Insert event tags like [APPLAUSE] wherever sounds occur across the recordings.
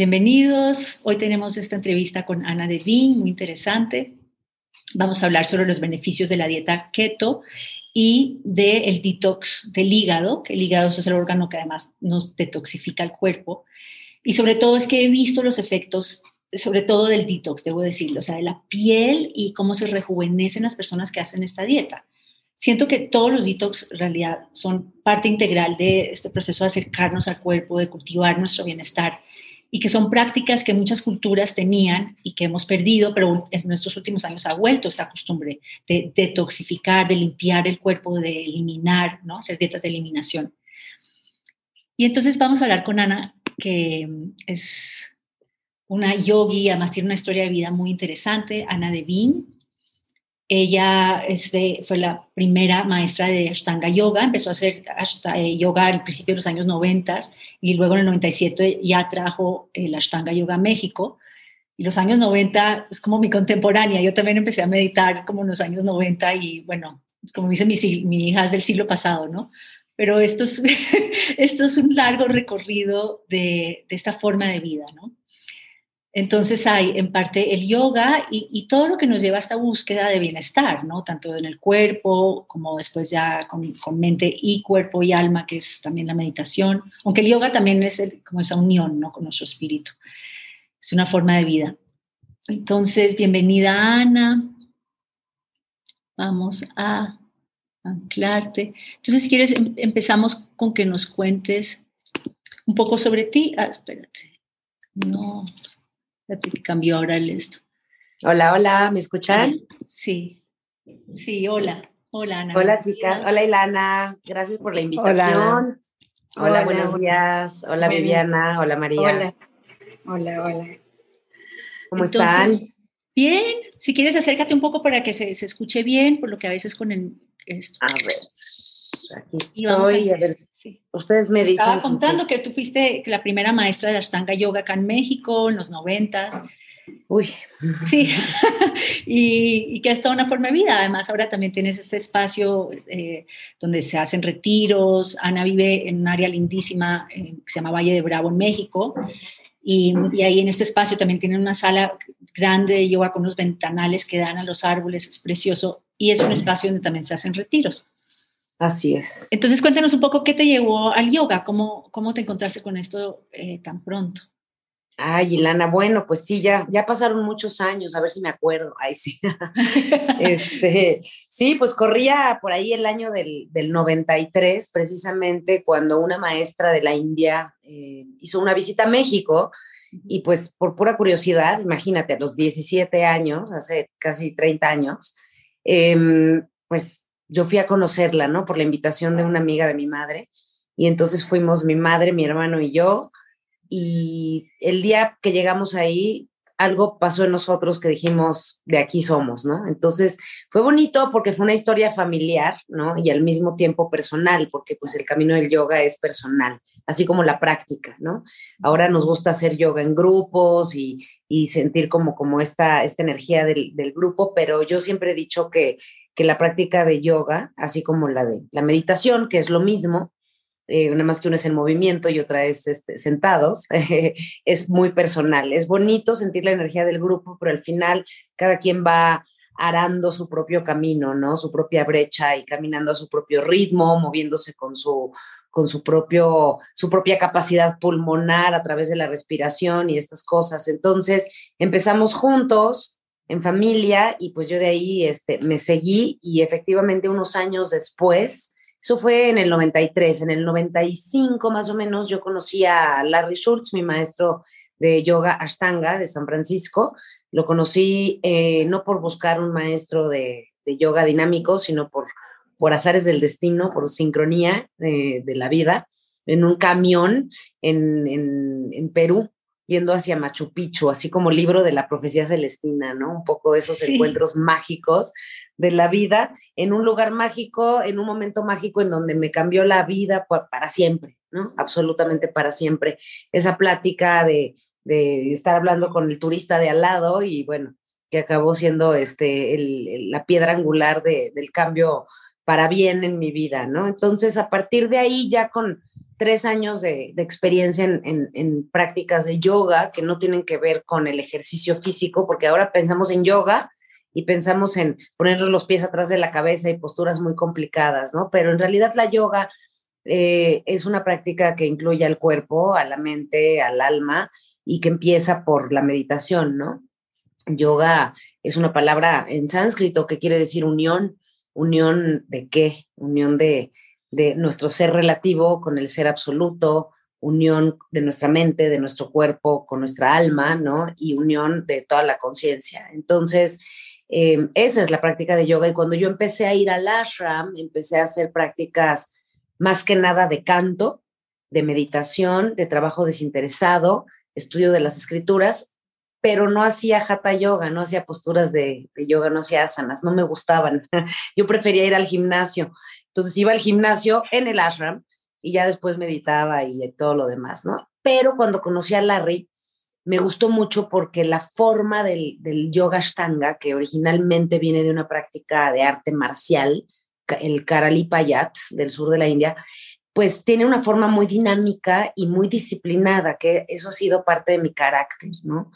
Bienvenidos. Hoy tenemos esta entrevista con Ana Devin, muy interesante. Vamos a hablar sobre los beneficios de la dieta keto y del detox del hígado, que el hígado es el órgano que además nos detoxifica el cuerpo. Y sobre todo es que he visto los efectos, sobre todo del detox, debo decirlo, o sea, de la piel y cómo se rejuvenecen las personas que hacen esta dieta. Siento que todos los detox en realidad son parte integral de este proceso de acercarnos al cuerpo, de cultivar nuestro bienestar y que son prácticas que muchas culturas tenían y que hemos perdido, pero en nuestros últimos años ha vuelto esta costumbre de detoxificar, de limpiar el cuerpo, de eliminar, ¿no? hacer dietas de eliminación. Y entonces vamos a hablar con Ana, que es una yogi, además tiene una historia de vida muy interesante, Ana Devin. Ella este, fue la primera maestra de Ashtanga Yoga, empezó a hacer eh, yoga al principio de los años 90 y luego en el 97 ya trajo el Ashtanga Yoga a México. Y los años 90 es como mi contemporánea, yo también empecé a meditar como en los años 90 y bueno, como dice mi, mi hija es del siglo pasado, ¿no? Pero esto es, [LAUGHS] esto es un largo recorrido de, de esta forma de vida, ¿no? Entonces hay en parte el yoga y, todo lo que nos lleva a esta búsqueda de bienestar, ¿no? Tanto en el cuerpo como después ya con, mente y cuerpo y alma, que es también la meditación. Aunque el yoga también es como esa unión, ¿no? Con nuestro espíritu. Es una forma de vida. Entonces, bienvenida Ana. Vamos a anclarte. Entonces, si quieres, em, empezamos con que nos cuentes un poco sobre ti. Ah, espérate. No, cambió ahora el esto. Hola, hola, ¿me escuchan? Sí, sí, hola. Hola, Ana. Hola, chicas. Hola, Ilana. Gracias por la invitación. Hola, buenos días. Hola, Viviana. Hola, María. Hola, hola, hola. ¿Cómo están? Bien. Si quieres, acércate un poco para que se, se, escuche bien, por lo que a veces con el... Esto. A ver, aquí estoy. A, ver, sí. Ustedes me dicen. Estaba contando que tú fuiste la primera maestra de Ashtanga Yoga acá en México en los noventas. Uy. Sí, [LAUGHS] [LAUGHS] y, que es toda una forma de vida. Además, ahora también tienes este espacio eh, donde se hacen retiros. Ana vive en un área lindísima eh, que se llama Valle de Bravo, en México. Y, y, ahí en este espacio también tienen una sala grande de yoga con unos ventanales que dan a los árboles. Es precioso. Y es un espacio donde también se hacen retiros. Así es. Entonces, cuéntanos un poco qué te llevó al yoga, cómo, cómo te encontraste con esto eh, tan pronto. Ay, Ilana, bueno, pues sí, ya, ya pasaron muchos años, a ver si me acuerdo. Ay, sí. [LAUGHS] este, sí, pues corría por ahí el año del, del 93, precisamente cuando una maestra de la India eh, hizo una visita a México y pues por pura curiosidad, imagínate, a los 17 años, hace casi 30 años, em, pues yo fui a conocerla, ¿no? Por la invitación de una amiga de mi madre. Y entonces fuimos mi madre, mi hermano y yo. Y el día que llegamos ahí, algo pasó en nosotros que dijimos, de aquí somos, ¿no? Entonces fue bonito porque fue una historia familiar, ¿no? Y al mismo tiempo personal, porque pues el camino del yoga es personal, así como la práctica, ¿no? Ahora nos gusta hacer yoga en grupos y, y sentir como, como esta, esta energía del, del, grupo, pero yo siempre he dicho que, que la práctica de yoga, así como la de la meditación, que es lo mismo, eh, una más que una es en movimiento y otra es este, sentados, [LAUGHS] es muy personal. Es bonito sentir la energía del grupo, pero al final cada quien va arando su propio camino, ¿no? Su propia brecha y caminando a su propio ritmo, moviéndose con su con su propio su propia capacidad pulmonar a través de la respiración y estas cosas. Entonces, empezamos juntos en familia y pues yo de ahí este me seguí y efectivamente unos años después eso fue en el 93. En el 95 más o menos yo conocí a Larry Schultz, mi maestro de yoga Ashtanga de San Francisco. Lo conocí eh, no por buscar un maestro de, yoga dinámico, sino por, por azares del destino, por sincronía de, la vida, en un camión en, en Perú yendo hacia Machu Picchu, así como libro de la profecía celestina, ¿no? Un poco esos encuentros mágicos de la vida en un lugar mágico, en un momento mágico en donde me cambió la vida para siempre, ¿no? Absolutamente para siempre. Esa plática de, de estar hablando con el turista de al lado y bueno, que acabó siendo este, la piedra angular del cambio para bien en mi vida, ¿no? Entonces, a partir de ahí, ya con tres años de, experiencia en, prácticas de yoga que no tienen que ver con el ejercicio físico, porque ahora pensamos en yoga y pensamos en ponernos los pies atrás de la cabeza y posturas muy complicadas, ¿no? Pero en realidad la yoga eh, es una práctica que incluye al cuerpo, a la mente, al alma y que empieza por la meditación, ¿no? Yoga es una palabra en sánscrito que quiere decir unión. ¿Unión de qué? Unión de, de nuestro ser relativo con el ser absoluto, unión de nuestra mente, de nuestro cuerpo con nuestra alma, ¿no? Y unión de toda la conciencia. Entonces, eh, esa es la práctica de yoga. Y cuando yo empecé a ir al ashram, empecé a hacer prácticas más que nada de canto, de meditación, de trabajo desinteresado, estudio de las escrituras, pero no hacía hatha yoga, no hacía posturas de, de yoga, no hacía asanas, no me gustaban. [LAUGHS] Yo prefería ir al gimnasio. Entonces iba al gimnasio en el ashram y ya después meditaba y todo lo demás, ¿no? Pero cuando conocí a Larry, me gustó mucho porque la forma del, yoga ashtanga, que originalmente viene de una práctica de arte marcial, el Karali Payat del sur de la India, pues tiene una forma muy dinámica y muy disciplinada, que eso ha sido parte de mi carácter, ¿no?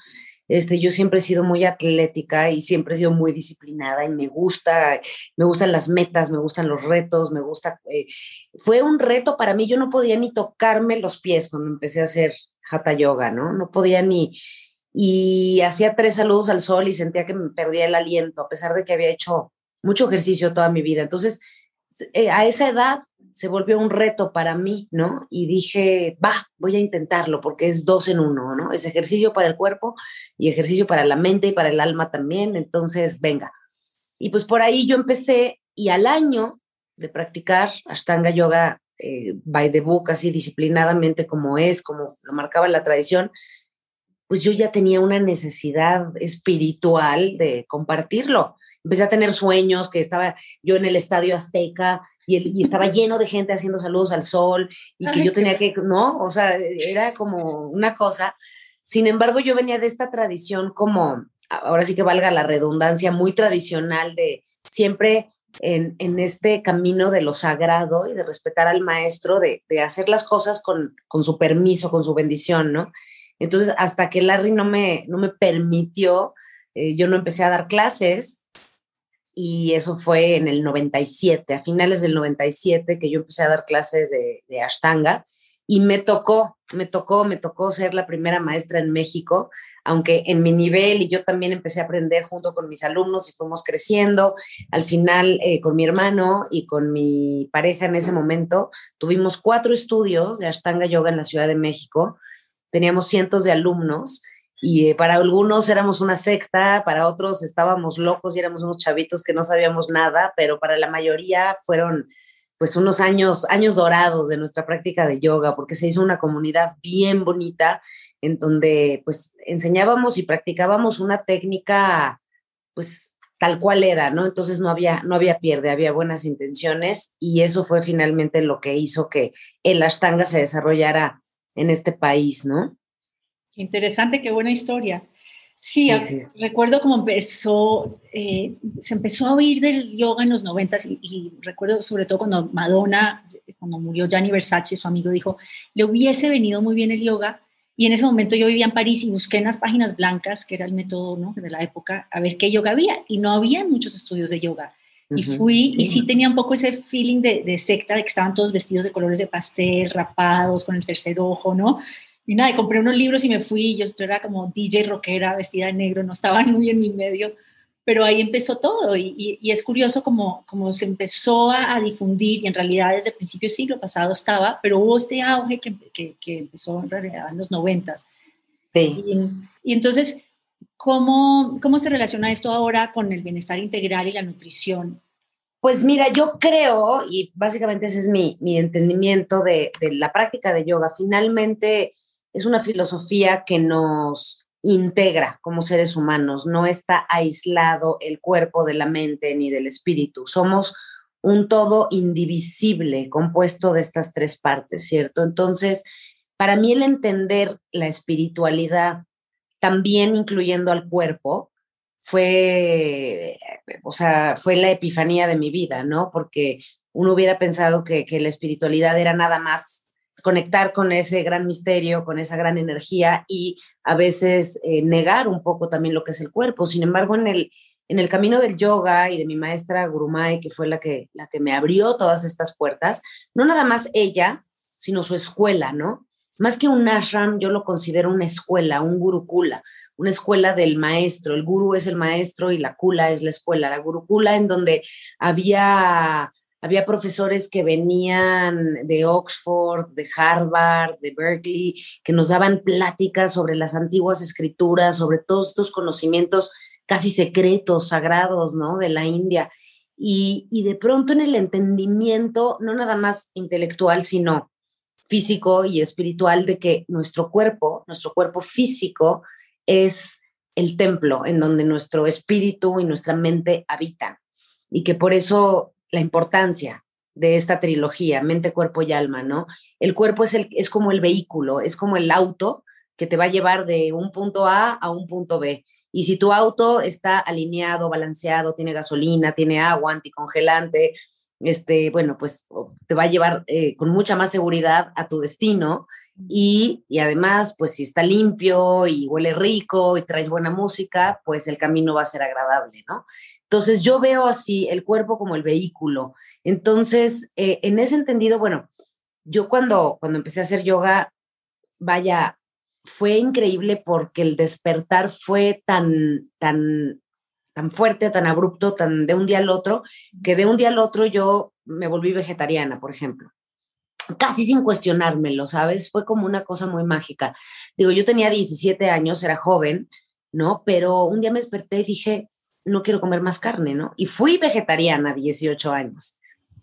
Este, yo siempre he sido muy atlética y siempre he sido muy disciplinada y me gusta, me gustan las metas, me gustan los retos, me gusta. Eh, fue un reto para mí, yo no podía ni tocarme los pies cuando empecé a hacer hatha yoga, ¿no? No podía ni. Y hacía tres saludos al sol y sentía que me perdía el aliento, a pesar de que había hecho mucho ejercicio toda mi vida. Entonces, eh, a esa edad se volvió un reto para mí, ¿no? Y dije, va, voy a intentarlo porque es dos en uno, ¿no? Es ejercicio para el cuerpo y ejercicio para la mente y para el alma también, entonces, venga. Y pues por ahí yo empecé y al año de practicar Ashtanga Yoga eh, by the book, así disciplinadamente como es, como lo marcaba la tradición, pues yo ya tenía una necesidad espiritual de compartirlo empecé a tener sueños, que estaba yo en el Estadio Azteca y, estaba lleno de gente haciendo saludos al sol y que yo tenía que, ¿no? O sea, era como una cosa. Sin embargo, yo venía de esta tradición como, ahora sí que valga la redundancia, muy tradicional de siempre en, en, este camino de lo sagrado y de respetar al maestro, de, de hacer las cosas con, con, su permiso, con su bendición, ¿no? Entonces, hasta que Larry no me, no me permitió, eh, yo no empecé a dar clases y eso fue en el 97, a finales del 97 que yo empecé a dar clases de, de Ashtanga y me tocó, me tocó, me tocó ser la primera maestra en México, aunque en mi nivel y yo también empecé a aprender junto con mis alumnos y fuimos creciendo. Al final, eh, con mi hermano y con mi pareja en ese momento, tuvimos cuatro estudios de Ashtanga Yoga en la Ciudad de México. Teníamos cientos de alumnos y eh, para algunos éramos una secta, para otros estábamos locos y éramos unos chavitos que no sabíamos nada, pero para la mayoría fueron pues unos años, años dorados de nuestra práctica de yoga, porque se hizo una comunidad bien bonita en donde pues enseñábamos y practicábamos una técnica pues tal cual era, ¿no? Entonces no había, no había pierde, había buenas intenciones y eso fue finalmente lo que hizo que el Ashtanga se desarrollara en este país, ¿no? Interesante, qué buena historia. Sí, recuerdo cómo empezó, eh, se empezó a oír del yoga en los noventas y, recuerdo sobre todo cuando Madonna, cuando murió Gianni Versace, su amigo, dijo, le hubiese venido muy bien el yoga y en ese momento yo vivía en París y busqué en las páginas blancas, que era el método ¿no? de la época, a ver qué yoga había y no había muchos estudios de yoga. Y fui, y sí tenía un poco ese feeling de, de, secta, de que estaban todos vestidos de colores de pastel, rapados, con el tercer ojo, ¿no? Y nada, compré unos libros y me fui. Yo, era como DJ rockera, vestida de negro, no estaba [LAUGHS] muy en mi medio, pero ahí empezó todo. Y, y, es curioso como, como se empezó a, difundir, y en realidad desde el principio del siglo pasado estaba, pero hubo este auge que, que, que empezó en realidad en los noventas. Sí. Y, y, entonces, ¿cómo, ¿cómo se relaciona esto ahora con el bienestar integral y la nutrición? Pues mira, yo creo, y básicamente ese es mi, mi entendimiento de, de la práctica de yoga, finalmente es una filosofía que nos integra como seres humanos, no está aislado el cuerpo de la mente ni del espíritu, somos un todo indivisible compuesto de estas tres partes, ¿cierto? Entonces, para mí el entender la espiritualidad, también incluyendo al cuerpo, fue, o sea, fue la epifanía de mi vida, ¿no? Porque uno hubiera pensado que, que la espiritualidad era nada más conectar con ese gran misterio, con esa gran energía y a veces eh, negar un poco también lo que es el cuerpo. Sin embargo, en el, en el camino del yoga y de mi maestra Gurumai, que fue la que, la que me abrió todas estas puertas, no nada más ella, sino su escuela, ¿no? Más que un ashram, yo lo considero una escuela, un gurukula, una escuela del maestro. El guru es el maestro y la kula es la escuela. La gurukula en donde había había profesores que venían de Oxford, de Harvard, de Berkeley, que nos daban pláticas sobre las antiguas escrituras, sobre todos estos conocimientos casi secretos, sagrados, ¿no? De la India. Y, y de pronto en el entendimiento, no nada más intelectual, sino físico y espiritual, de que nuestro cuerpo, nuestro cuerpo físico es el templo en donde nuestro espíritu y nuestra mente habitan. Y que por eso la importancia de esta trilogía, mente, cuerpo y alma, ¿no? El cuerpo es, el, es como el vehículo, es como el auto que te va a llevar de un punto A a un punto B. Y si tu auto está alineado, balanceado, tiene gasolina, tiene agua, anticongelante, este, bueno, pues te va a llevar eh, con mucha más seguridad a tu destino y, además, pues si está limpio y huele rico y traes buena música, pues el camino va a ser agradable, ¿no? Entonces yo veo así el cuerpo como el vehículo. Entonces, eh, en ese entendido, bueno, yo cuando, cuando empecé a hacer yoga, vaya, fue increíble porque el despertar fue tan, tan tan fuerte, tan abrupto, tan de un día al otro, que de un día al otro yo me volví vegetariana, por ejemplo. Casi sin cuestionármelo, ¿sabes? Fue como una cosa muy mágica. Digo, yo tenía 17 años, era joven, ¿no? Pero un día me desperté y dije, no quiero comer más carne, ¿no? Y fui vegetariana 18 años.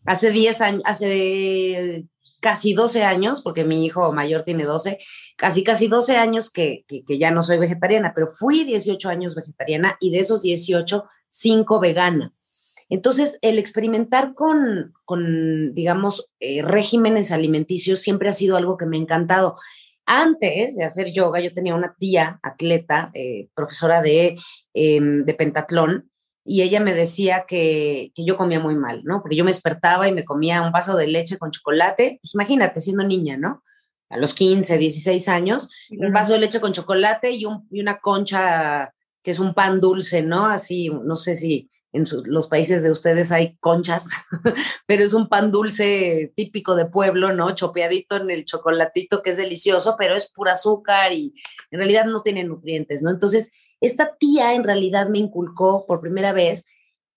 Hace 10 años, hace casi 12 años, porque mi hijo mayor tiene 12, casi casi 12 años que, que, ya no soy vegetariana, pero fui 18 años vegetariana y de esos 18, 5 vegana. Entonces, el experimentar con, con digamos, eh, regímenes alimenticios siempre ha sido algo que me ha encantado. Antes de hacer yoga, yo tenía una tía atleta, eh, profesora de, em, de pentatlón, y ella me decía que, yo comía muy mal, ¿no? Porque yo me despertaba y me comía un vaso de leche con chocolate, pues imagínate, siendo niña, ¿no? A los 15, 16 años, un vaso de leche con chocolate y, un, y una concha que es un pan dulce, ¿no? Así, no sé si en los países de ustedes hay conchas, [LAUGHS] pero es un pan dulce típico de pueblo, ¿no? Chopeadito en el chocolatito que es delicioso, pero es pura azúcar y en realidad no tiene nutrientes, ¿no? Entonces, esta tía en realidad me inculcó por primera vez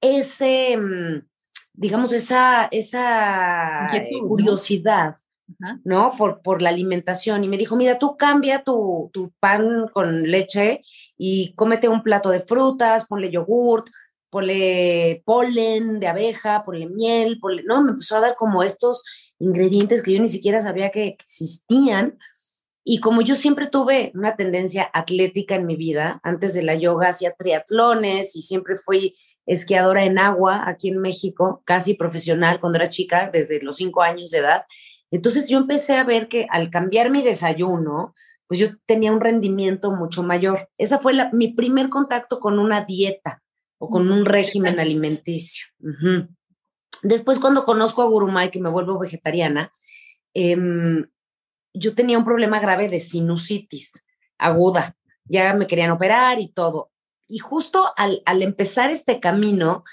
ese, mm, digamos, esa, esa curiosidad, ¿no? Por, por la alimentación. Y me dijo, mira, tú cambia tu, tu pan con leche y cómete un plato de frutas, ponle yogurt, ponle polen de abeja, ponle miel, ponle, ¿no? Me empezó a dar como estos ingredientes que yo ni siquiera sabía que existían y como yo siempre tuve una tendencia atlética en mi vida, antes de la yoga hacía triatlones y siempre fui esquiadora en agua aquí en México, casi profesional cuando era chica, desde los cinco años de edad. Entonces yo empecé a ver que al cambiar mi desayuno, pues yo tenía un rendimiento mucho mayor. Esa fue mi primer contacto con una dieta con un régimen alimenticio. Después cuando conozco a Gurumay, que me vuelvo vegetariana, eh, yo tenía un problema grave de sinusitis aguda. Ya me querían operar y todo. Y justo al, empezar este camino,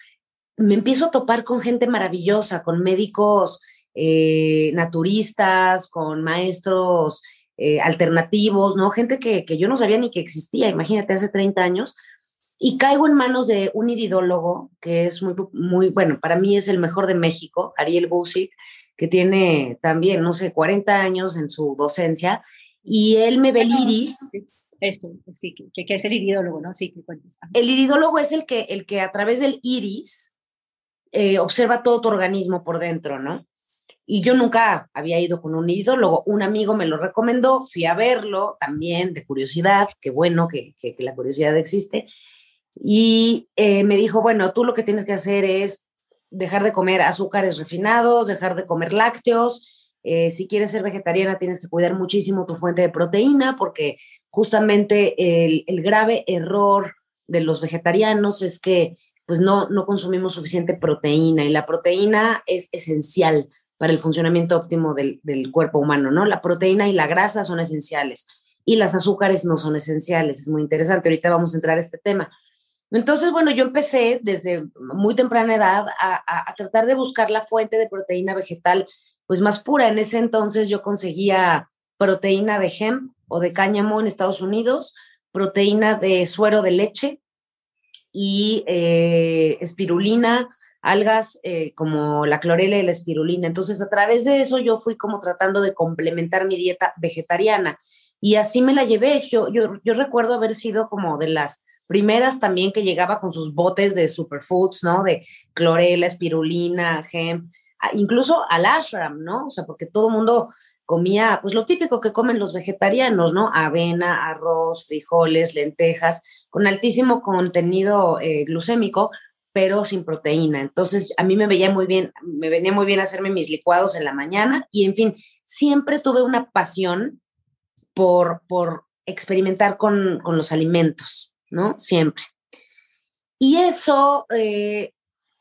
me empiezo a topar con gente maravillosa, con médicos eh, naturistas, con maestros eh, alternativos, ¿no? Gente que, que, yo no sabía ni que existía, imagínate, hace 30 años. Y caigo en manos de un iridólogo que es muy, muy, bueno, para mí es el mejor de México, Ariel Busik, que tiene también, no sé, 40 años en su docencia, y él me ve el iris. Esto, sí, que, es el iridólogo, ¿no? Sí, que cuentes. El iridólogo es el que, el que a través del iris eh, observa todo tu organismo por dentro, ¿no? Y yo nunca había ido con un iridólogo. Un amigo me lo recomendó, fui a verlo también de curiosidad, qué bueno que, que, la curiosidad existe. Y eh, me dijo, bueno, tú lo que tienes que hacer es dejar de comer azúcares refinados, dejar de comer lácteos. Eh, si quieres ser vegetariana, tienes que cuidar muchísimo tu fuente de proteína, porque justamente el, grave error de los vegetarianos es que pues no, no consumimos suficiente proteína y la proteína es esencial para el funcionamiento óptimo del, del, cuerpo humano, ¿no? La proteína y la grasa son esenciales y las azúcares no son esenciales. Es muy interesante. Ahorita vamos a entrar a este tema. Entonces, bueno, yo empecé desde muy temprana edad a, a, tratar de buscar la fuente de proteína vegetal pues más pura. En ese entonces yo conseguía proteína de hemp o de cáñamo en Estados Unidos, proteína de suero de leche y eh, espirulina, algas eh, como la clorela y la espirulina. Entonces, a través de eso yo fui como tratando de complementar mi dieta vegetariana y así me la llevé. Yo, yo, yo recuerdo haber sido como de las primeras también que llegaba con sus botes de superfoods, ¿no? De clorela, espirulina, hemp, incluso al ashram, ¿no? O sea, porque todo el mundo comía, pues lo típico que comen los vegetarianos, ¿no? Avena, arroz, frijoles, lentejas, con altísimo contenido eh, glucémico, pero sin proteína. Entonces, a mí me veía muy bien, me venía muy bien hacerme mis licuados en la mañana y, en fin, siempre tuve una pasión por, por experimentar con, con los alimentos. ¿No? Siempre. Y eso, eh,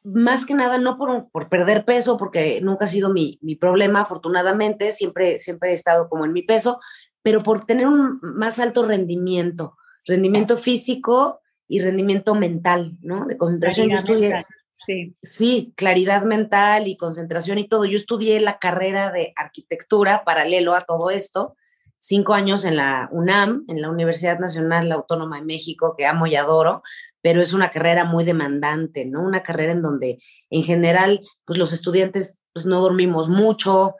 más que nada, no por, por, perder peso, porque nunca ha sido mi, mi, problema, afortunadamente, siempre, siempre he estado como en mi peso, pero por tener un más alto rendimiento, rendimiento físico y rendimiento mental, ¿no? De concentración. Yo estudié, sí. sí, claridad mental y concentración y todo. Yo estudié la carrera de arquitectura paralelo a todo esto cinco años en la UNAM, en la Universidad Nacional Autónoma de México, que amo y adoro, pero es una carrera muy demandante, ¿no? Una carrera en donde en general, pues los estudiantes pues no dormimos mucho,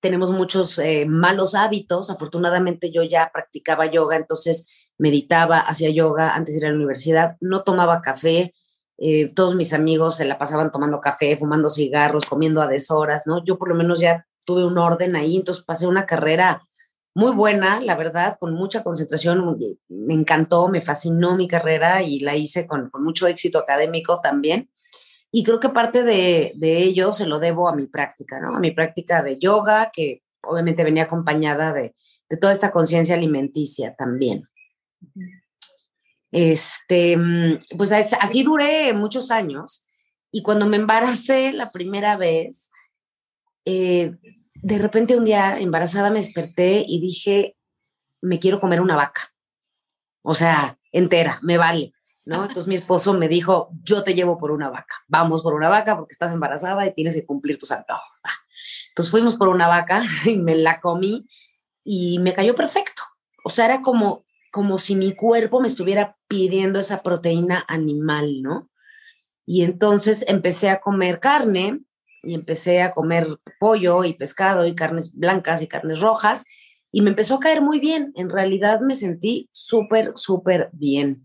tenemos muchos eh, malos hábitos. Afortunadamente yo ya practicaba yoga, entonces meditaba, hacía yoga antes de ir a la universidad, no tomaba café. Eh, todos mis amigos se la pasaban tomando café, fumando cigarros, comiendo a deshoras, ¿no? Yo por lo menos ya tuve un orden ahí, entonces pasé una carrera muy buena, la verdad, con mucha concentración. Me encantó, me fascinó mi carrera y la hice con, mucho éxito académico también. Y creo que parte de, ello se lo debo a mi práctica, ¿no? A mi práctica de yoga, que obviamente venía acompañada de, toda esta conciencia alimenticia también. Este, pues así duré muchos años. Y cuando me embaracé la primera vez, eh, de repente un día embarazada me desperté y dije, me quiero comer una vaca. O sea, entera, me vale. ¿no? [LAUGHS] Entonces mi esposo me dijo, yo te llevo por una vaca, vamos por una vaca porque estás embarazada y tienes que cumplir tus antojos. Entonces fuimos por una vaca [LAUGHS] y me la comí y me cayó perfecto. O sea, era como, como si mi cuerpo me estuviera pidiendo esa proteína animal, ¿no? Y entonces empecé a comer carne y empecé a comer pollo y pescado y carnes blancas y carnes rojas y me empezó a caer muy bien. En realidad me sentí súper, súper bien.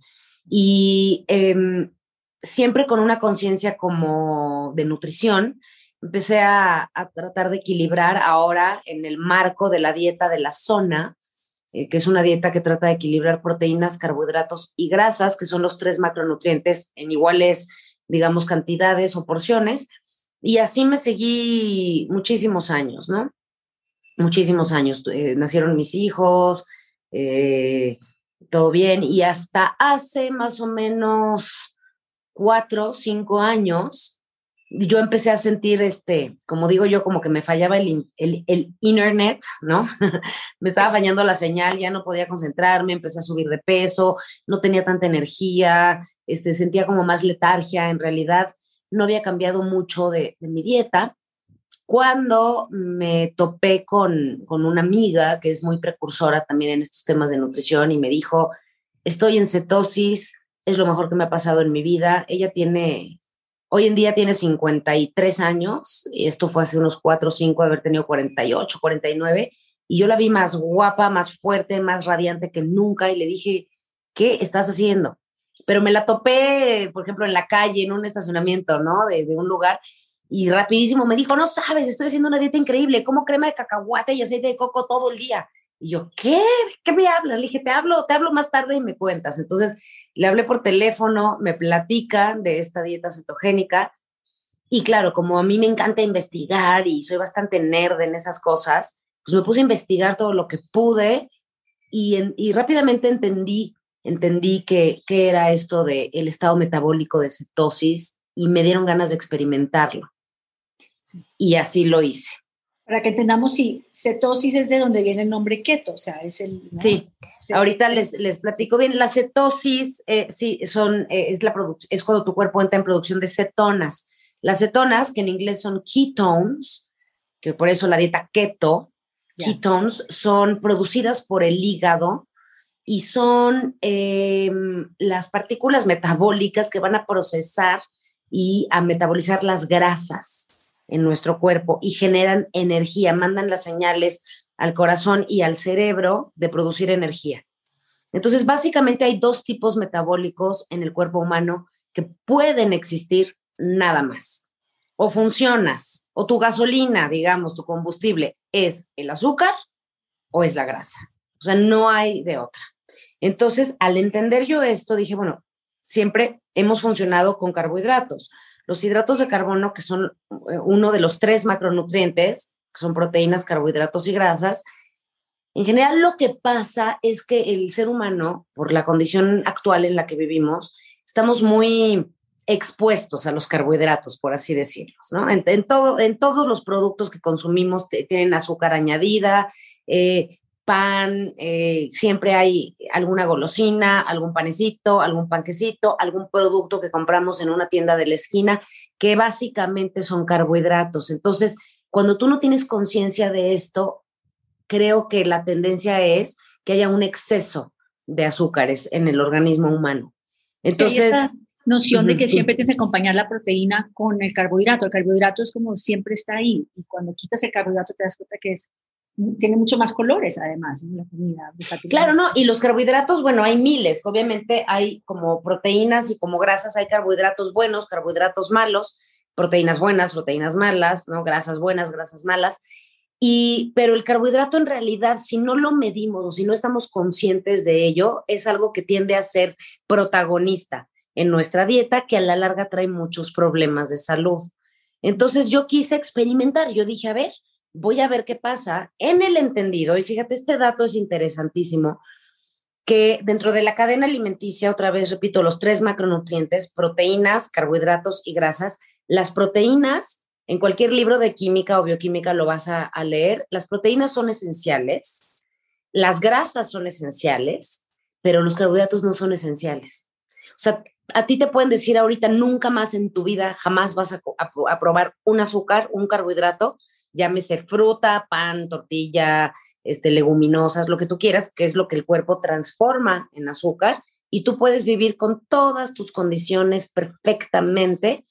Y em, siempre con una conciencia como de nutrición, empecé a, tratar de equilibrar ahora en el marco de la dieta de la zona, eh, que es una dieta que trata de equilibrar proteínas, carbohidratos y grasas, que son los tres macronutrientes en iguales, digamos, cantidades o porciones y así me seguí muchísimos años, ¿no? Muchísimos años. Eh, nacieron mis hijos, eh, todo bien, y hasta hace más o menos cuatro, cinco años, yo empecé a sentir, este, como digo yo, como que me fallaba el, el, el internet, ¿no? [LAUGHS] me estaba fallando la señal, ya no podía concentrarme, empecé a subir de peso, no tenía tanta energía, este, sentía como más letargia, en realidad no había cambiado mucho de, mi dieta. Cuando me topé con, con una amiga que es muy precursora también en estos temas de nutrición y me dijo, estoy en cetosis, es lo mejor que me ha pasado en mi vida. Ella tiene, hoy en día tiene 53 años, y esto fue hace unos 4 o 5, haber tenido 48, 49, y yo la vi más guapa, más fuerte, más radiante que nunca y le dije, ¿qué estás haciendo? Pero me la topé, por ejemplo, en la calle, en un estacionamiento, ¿no? De, un lugar, y rapidísimo me dijo, no sabes, estoy haciendo una dieta increíble, como crema de cacahuate y aceite de coco todo el día. Y yo, ¿qué? ¿Qué me hablas? Le dije, te hablo, te hablo más tarde y me cuentas. Entonces le hablé por teléfono, me platica de esta dieta cetogénica. Y claro, como a mí me encanta investigar y soy bastante nerd en esas cosas, pues me puse a investigar todo lo que pude y, y rápidamente entendí entendí que, era esto del el estado metabólico de cetosis y me dieron ganas de experimentarlo. Y así lo hice. Para que entendamos si cetosis es de donde viene el nombre keto, o sea, es el... Sí, ahorita les, les platico bien. La cetosis, eh, sí, son, eh, es, la es cuando tu cuerpo entra en producción de cetonas. Las cetonas, que en inglés son ketones, que por eso la dieta keto, ketones, son producidas por el hígado y son em, las partículas metabólicas que van a procesar y a metabolizar las grasas en nuestro cuerpo y generan energía, mandan las señales al corazón y al cerebro de producir energía. Entonces, básicamente hay dos tipos metabólicos en el cuerpo humano que pueden existir nada más. O funcionas, o tu gasolina, digamos, tu combustible, es el azúcar o es la grasa. O sea, no hay de otra. Entonces, al entender yo esto, dije, bueno, siempre hemos funcionado con carbohidratos. Los hidratos de carbono, que son eh, uno de los tres macronutrientes, que son proteínas, carbohidratos y grasas, en general lo que pasa es que el ser humano, por la condición actual en la que vivimos, estamos muy expuestos a los carbohidratos, por así decirlo, ¿no? En, todo, en todos los productos que consumimos tienen azúcar añadida, eh, pan, eh, siempre hay alguna golosina, algún panecito, algún panquecito, algún producto que compramos en una tienda de la esquina, que básicamente son carbohidratos. Entonces, cuando tú no tienes conciencia de esto, creo que la tendencia es que haya un exceso de azúcares en el organismo humano. Entonces... noción de que siempre tienes que acompañar la proteína con el carbohidrato. El carbohidrato es como siempre está ahí y cuando quitas el carbohidrato te das cuenta que es tiene mucho más colores además la comida. Claro, no, y los carbohidratos, bueno, hay miles, obviamente hay como proteínas y como grasas, hay carbohidratos buenos, carbohidratos malos, proteínas buenas, proteínas malas, ¿no? Grasas buenas, grasas malas. Y, pero el carbohidrato en realidad, si no lo medimos o si no estamos conscientes de ello, es algo que tiende a ser protagonista en nuestra dieta, que a la larga trae muchos problemas de salud. Entonces yo quise experimentar, yo dije, a ver, voy a ver qué pasa en el entendido, y fíjate, este dato es interesantísimo, que dentro de la cadena alimenticia, otra vez repito, los tres macronutrientes, proteínas, carbohidratos y grasas, las proteínas, en cualquier libro de química o bioquímica lo vas a, leer, las proteínas son esenciales, las grasas son esenciales, pero los carbohidratos no son esenciales. O sea, a ti te pueden decir ahorita, nunca más en tu vida, jamás vas a probar un azúcar, un carbohidrato, llámese fruta, pan, tortilla, este, leguminosas, lo que tú quieras, que es lo que el cuerpo transforma en azúcar, y tú puedes vivir con todas tus condiciones perfectamente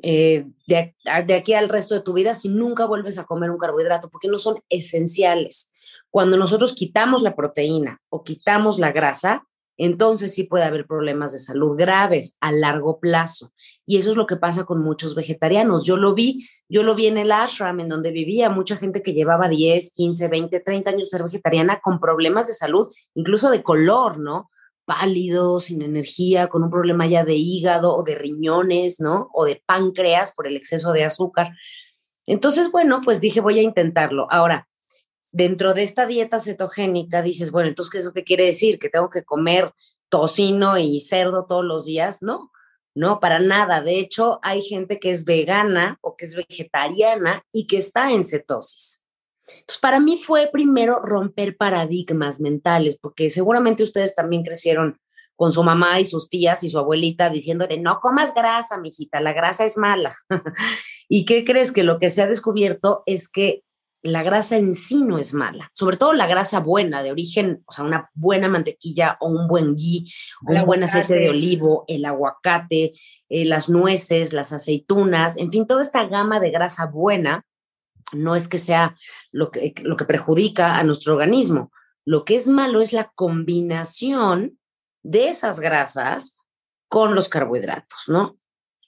eh, de, de aquí al resto de tu vida si nunca vuelves a comer un carbohidrato, porque no son esenciales. Cuando nosotros quitamos la proteína o quitamos la grasa, entonces sí puede haber problemas de salud graves a largo plazo. Y eso es lo que pasa con muchos vegetarianos. Yo lo vi, yo lo vi en el ashram, en donde vivía mucha gente que llevaba 10, 15, 20, 30 años de ser vegetariana con problemas de salud, incluso de color, ¿no? Pálido, sin energía, con un problema ya de hígado o de riñones, ¿no? O de páncreas por el exceso de azúcar. Entonces, bueno, pues dije, voy a intentarlo. Ahora, dentro de esta dieta cetogénica dices, bueno, entonces, ¿qué es lo que quiere decir? ¿Que tengo que comer tocino y cerdo todos los días? No, no, para nada. De hecho, hay gente que es vegana o que es vegetariana y que está en cetosis. Entonces, para mí fue primero romper paradigmas mentales, porque seguramente ustedes también crecieron con su mamá y sus tías y su abuelita diciéndole, no comas grasa, mijita, la grasa es mala. [LAUGHS] ¿Y qué crees? Que lo que se ha descubierto es que la grasa en sí no es mala, sobre todo la grasa buena, de origen, o sea, una buena mantequilla o un buen ghee, un buen aceite de olivo, el aguacate, eh, las nueces, las aceitunas, en fin, toda esta gama de grasa buena no es que sea lo que, lo que perjudica a nuestro organismo. Lo que es malo es la combinación de esas grasas con los carbohidratos, ¿no?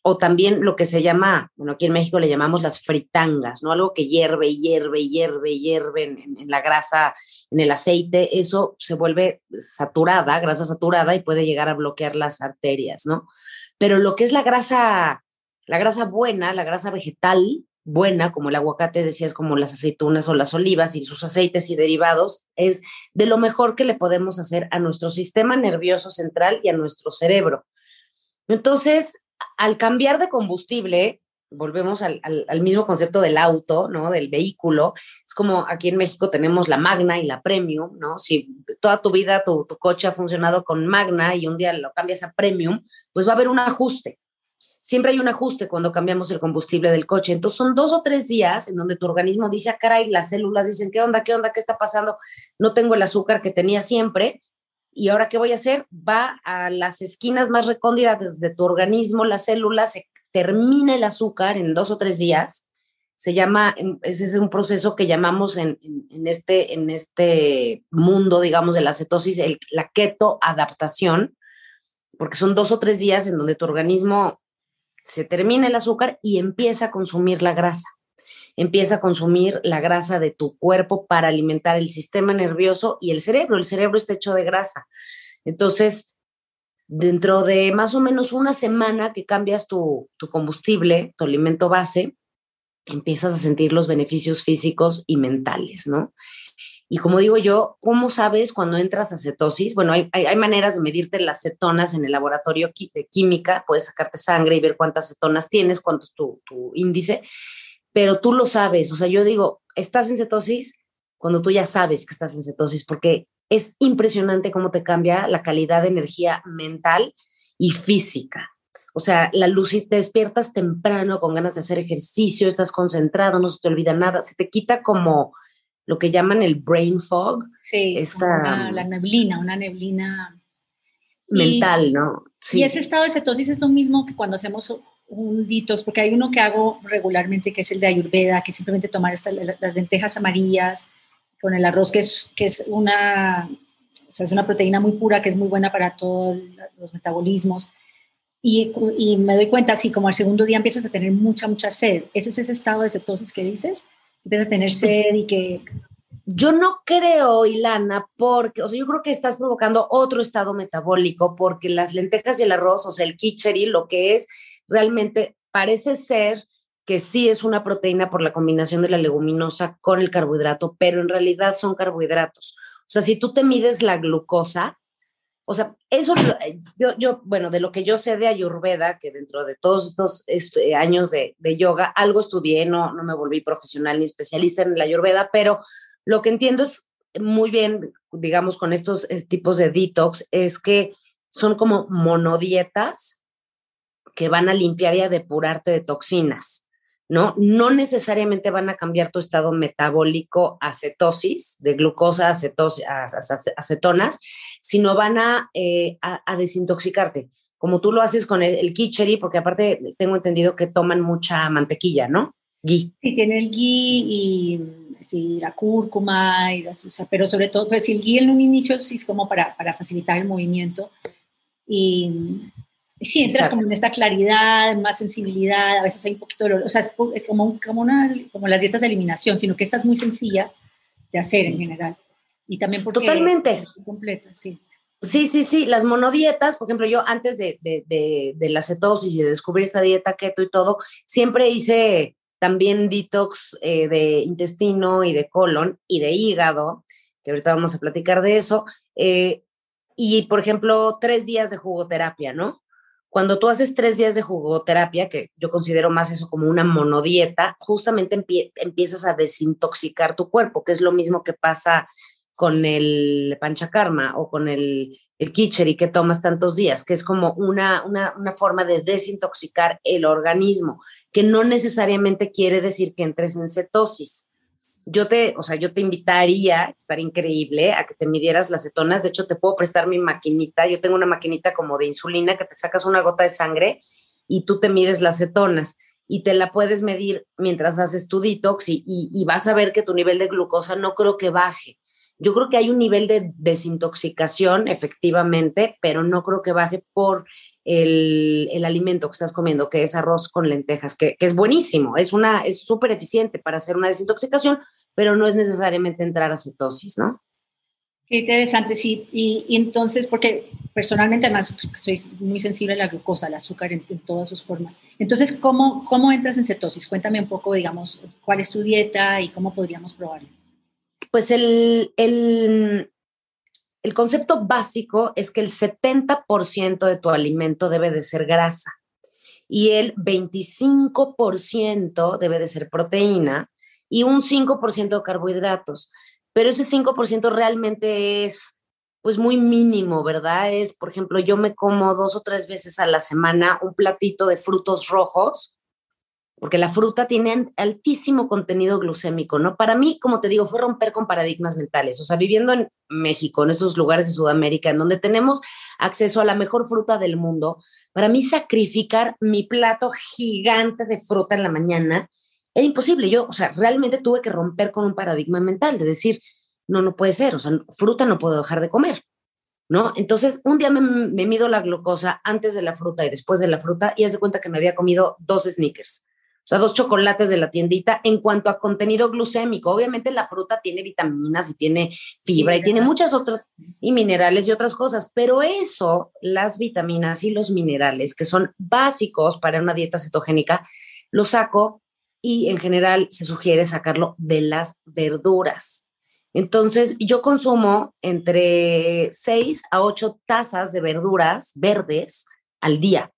O también lo que se llama, bueno, aquí en México le llamamos las fritangas, ¿no? Algo que hierve, hierve, hierve, hierve en, en, la grasa, en el aceite, eso se vuelve saturada, grasa saturada y puede llegar a bloquear las arterias, ¿no? Pero lo que es la grasa, la grasa buena, la grasa vegetal buena, como el aguacate, decías, como las aceitunas o las olivas y sus aceites y derivados, es de lo mejor que le podemos hacer a nuestro sistema nervioso central y a nuestro cerebro. Entonces, al cambiar de combustible, volvemos al, mismo concepto del auto, ¿no? Del vehículo. Es como aquí en México tenemos la Magna y la Premium, ¿no? Si toda tu vida tu, coche ha funcionado con Magna y un día lo cambias a Premium, pues va a haber un ajuste. Siempre hay un ajuste cuando cambiamos el combustible del coche. Entonces son dos o tres días en donde tu organismo dice, ah, caray, las células dicen, ¿qué onda? ¿Qué onda? ¿Qué está pasando? No tengo el azúcar que tenía siempre. ¿Y ahora qué voy a hacer? Va a las esquinas más recónditas de tu organismo, las células se termina el azúcar en dos o tres días. Se llama, ese es un proceso que llamamos en, este, en este mundo, digamos, de la cetosis, el, la keto adaptación, porque son dos o tres días en donde tu organismo se termina el azúcar y empieza a consumir la grasa. Empieza a consumir la grasa de tu cuerpo para alimentar el sistema nervioso y el cerebro. El cerebro está hecho de grasa. Entonces, dentro de más o menos una semana que cambias tu, combustible, tu alimento base, empiezas a sentir los beneficios físicos y mentales, ¿no? Y como digo yo, ¿cómo sabes cuando entras a cetosis? Bueno, hay, maneras de medirte las cetonas en el laboratorio de química, puedes sacarte sangre y ver cuántas cetonas tienes, cuánto es tu índice, pero tú lo sabes, o sea, yo digo, estás en cetosis cuando tú ya sabes que estás en cetosis, porque es impresionante cómo te cambia la calidad de energía mental y física. O sea, la luz y te despiertas temprano con ganas de hacer ejercicio, estás concentrado, no se te olvida nada, se te quita como lo que llaman el brain fog. Sí, esta, la neblina, una neblina mental, ¿no? Sí. Y ese estado de cetosis es lo mismo que cuando hacemos un porque hay uno que hago regularmente que es el de Ayurveda, que simplemente tomar las lentejas amarillas, con el arroz, que es, que es una, o sea, es una proteína muy pura, que es muy buena para todos los metabolismos. Y, y, me doy cuenta, así como al segundo día empiezas a tener mucha, mucha sed. ¿Ese es ese estado de cetosis que dices? Empiezas a tener sed y que... Yo no creo, Ilana, porque, o sea, yo creo que estás provocando otro estado metabólico, porque las lentejas y el arroz, o sea, el kicheri, lo que es realmente parece ser que sí es una proteína por la combinación de la leguminosa con el carbohidrato, pero en realidad son carbohidratos. O sea, si tú te mides la glucosa, o sea, eso yo, yo bueno, de lo que yo sé de Ayurveda, que dentro de todos estos este, años de, de, yoga, algo estudié, no, no me volví profesional ni especialista en la Ayurveda, pero lo que entiendo es muy bien, digamos, con estos tipos de detox, es que son como monodietas que van a limpiar y a depurarte de toxinas. ¿no? No necesariamente van a cambiar tu estado metabólico a cetosis, de glucosa a, acetonas, sino van eh, a, desintoxicarte, como tú lo haces con el, el porque aparte tengo entendido que toman mucha mantequilla, ¿no? Ghee. Sí, tiene el ghee y la cúrcuma, y pero sobre todo, pues el ghee en un inicio sí es como para, para facilitar el movimiento. Y Sí, entras como en esta claridad, más sensibilidad, a veces hay un poquito de dolor, o sea, es como, como, una, como las dietas de eliminación, sino que esta es muy sencilla de hacer en general. Y también porque Totalmente. Completa, sí. Sí, sí, sí, las monodietas, por ejemplo, yo antes de, de, de, la cetosis y de descubrir esta dieta keto y todo, siempre hice también detox eh, de intestino y de colon y de hígado, que ahorita vamos a platicar de eso. Eh, y, por ejemplo, tres días de jugoterapia, ¿no? Cuando tú haces tres días de jugoterapia, que yo considero más eso como una monodieta, justamente empiezas a desintoxicar tu cuerpo, que es lo mismo que pasa con el panchakarma o con el, el kicheri que tomas tantos días, que es como una, una, una, forma de desintoxicar el organismo, que no necesariamente quiere decir que entres en cetosis yo te, o sea, yo te invitaría, estar increíble, a que te midieras las cetonas. De hecho, te puedo prestar mi maquinita. Yo tengo una maquinita como de insulina que te sacas una gota de sangre y tú te mides las cetonas y te la puedes medir mientras haces tu detox y, y, vas a ver que tu nivel de glucosa no creo que baje. Yo creo que hay un nivel de desintoxicación, efectivamente, pero no creo que baje por el, el alimento que estás comiendo, que es arroz con lentejas, que, que es buenísimo, es una, es súper eficiente para hacer una desintoxicación, pero no es necesariamente entrar a cetosis, ¿no? Qué interesante, sí. Y, entonces, porque personalmente además soy muy sensible a la glucosa, al azúcar en, todas sus formas. Entonces, ¿cómo, ¿cómo entras en cetosis? Cuéntame un poco, digamos, cuál es tu dieta y cómo podríamos probarlo. Pues el, el, el concepto básico es que el 70% de tu alimento debe de ser grasa y el 25% debe de ser proteína y un 5% de carbohidratos. Pero ese 5% realmente es pues muy mínimo, ¿verdad? Es, por ejemplo, yo me como dos o tres veces a la semana un platito de frutos rojos, porque la fruta tiene altísimo contenido glucémico, ¿no? Para mí, como te digo, fue romper con paradigmas mentales, o sea, viviendo en México, en estos lugares de Sudamérica, en donde tenemos acceso a la mejor fruta del mundo, para mí sacrificar mi plato gigante de fruta en la mañana era imposible. Yo, o sea, realmente tuve que romper con un paradigma mental de decir, no, no puede ser, o sea, fruta no puedo dejar de comer, ¿no? Entonces, un día me, mido la glucosa antes de la fruta y después de la fruta y hace cuenta que me había comido dos sneakers, sea, dos chocolates de la tiendita en cuanto a contenido glucémico. Obviamente la fruta tiene vitaminas y tiene fibra y tiene muchas otras y minerales y otras cosas, pero eso, las vitaminas y los minerales que son básicos para una dieta cetogénica, lo saco y en general se sugiere sacarlo de las verduras. Entonces, yo consumo entre 6 a 8 tazas de verduras verdes al día,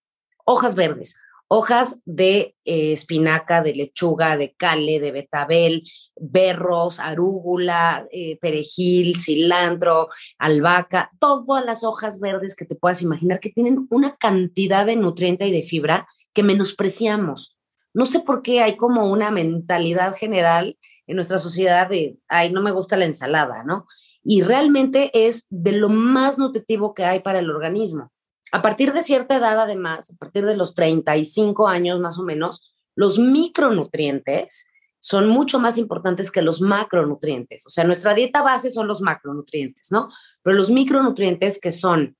hojas verdes, hojas de eh, espinaca, de lechuga, de cale, de betabel, berros, arúgula, eh, perejil, cilantro, albahaca, todas las hojas verdes que te puedas imaginar que tienen una cantidad de nutriente y de fibra que menospreciamos. No sé por qué hay como una mentalidad general en nuestra sociedad de, ay, no me gusta la ensalada, ¿no? Y realmente es de lo más nutritivo que hay para el organismo. A partir de cierta edad, además, a partir de los 35 años más o menos, los micronutrientes son mucho más importantes que los macronutrientes. O sea, nuestra dieta base son los macronutrientes, ¿no? Pero los micronutrientes, que son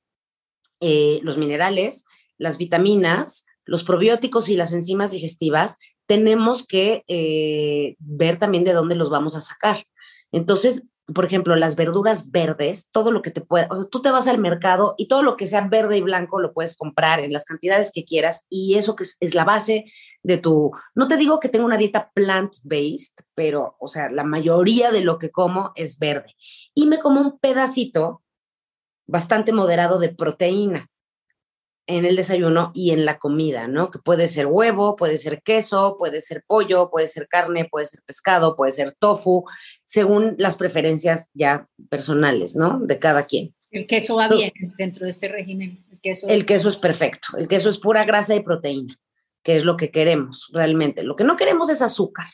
eh, los minerales, las vitaminas, los probióticos y las enzimas digestivas, tenemos que eh, ver también de dónde los vamos a sacar. Entonces, por ejemplo, las verduras verdes, todo lo que te pueda, o sea, tú te vas al mercado y todo lo que sea verde y blanco lo puedes comprar en las cantidades que quieras y eso que es, la base de tu, no te digo que tenga una dieta plant-based, pero, o sea, la mayoría de lo que como es verde. Y me como un pedacito bastante moderado de proteína en el desayuno y en la comida, ¿no? Que puede ser huevo, puede ser queso, puede ser pollo, puede ser carne, puede ser pescado, puede ser tofu, según las preferencias ya personales, ¿no? De cada quien. El queso va bien dentro de este régimen. El queso, el queso es perfecto. El queso es pura grasa y proteína, que es lo que queremos realmente. Lo que no queremos es azúcar.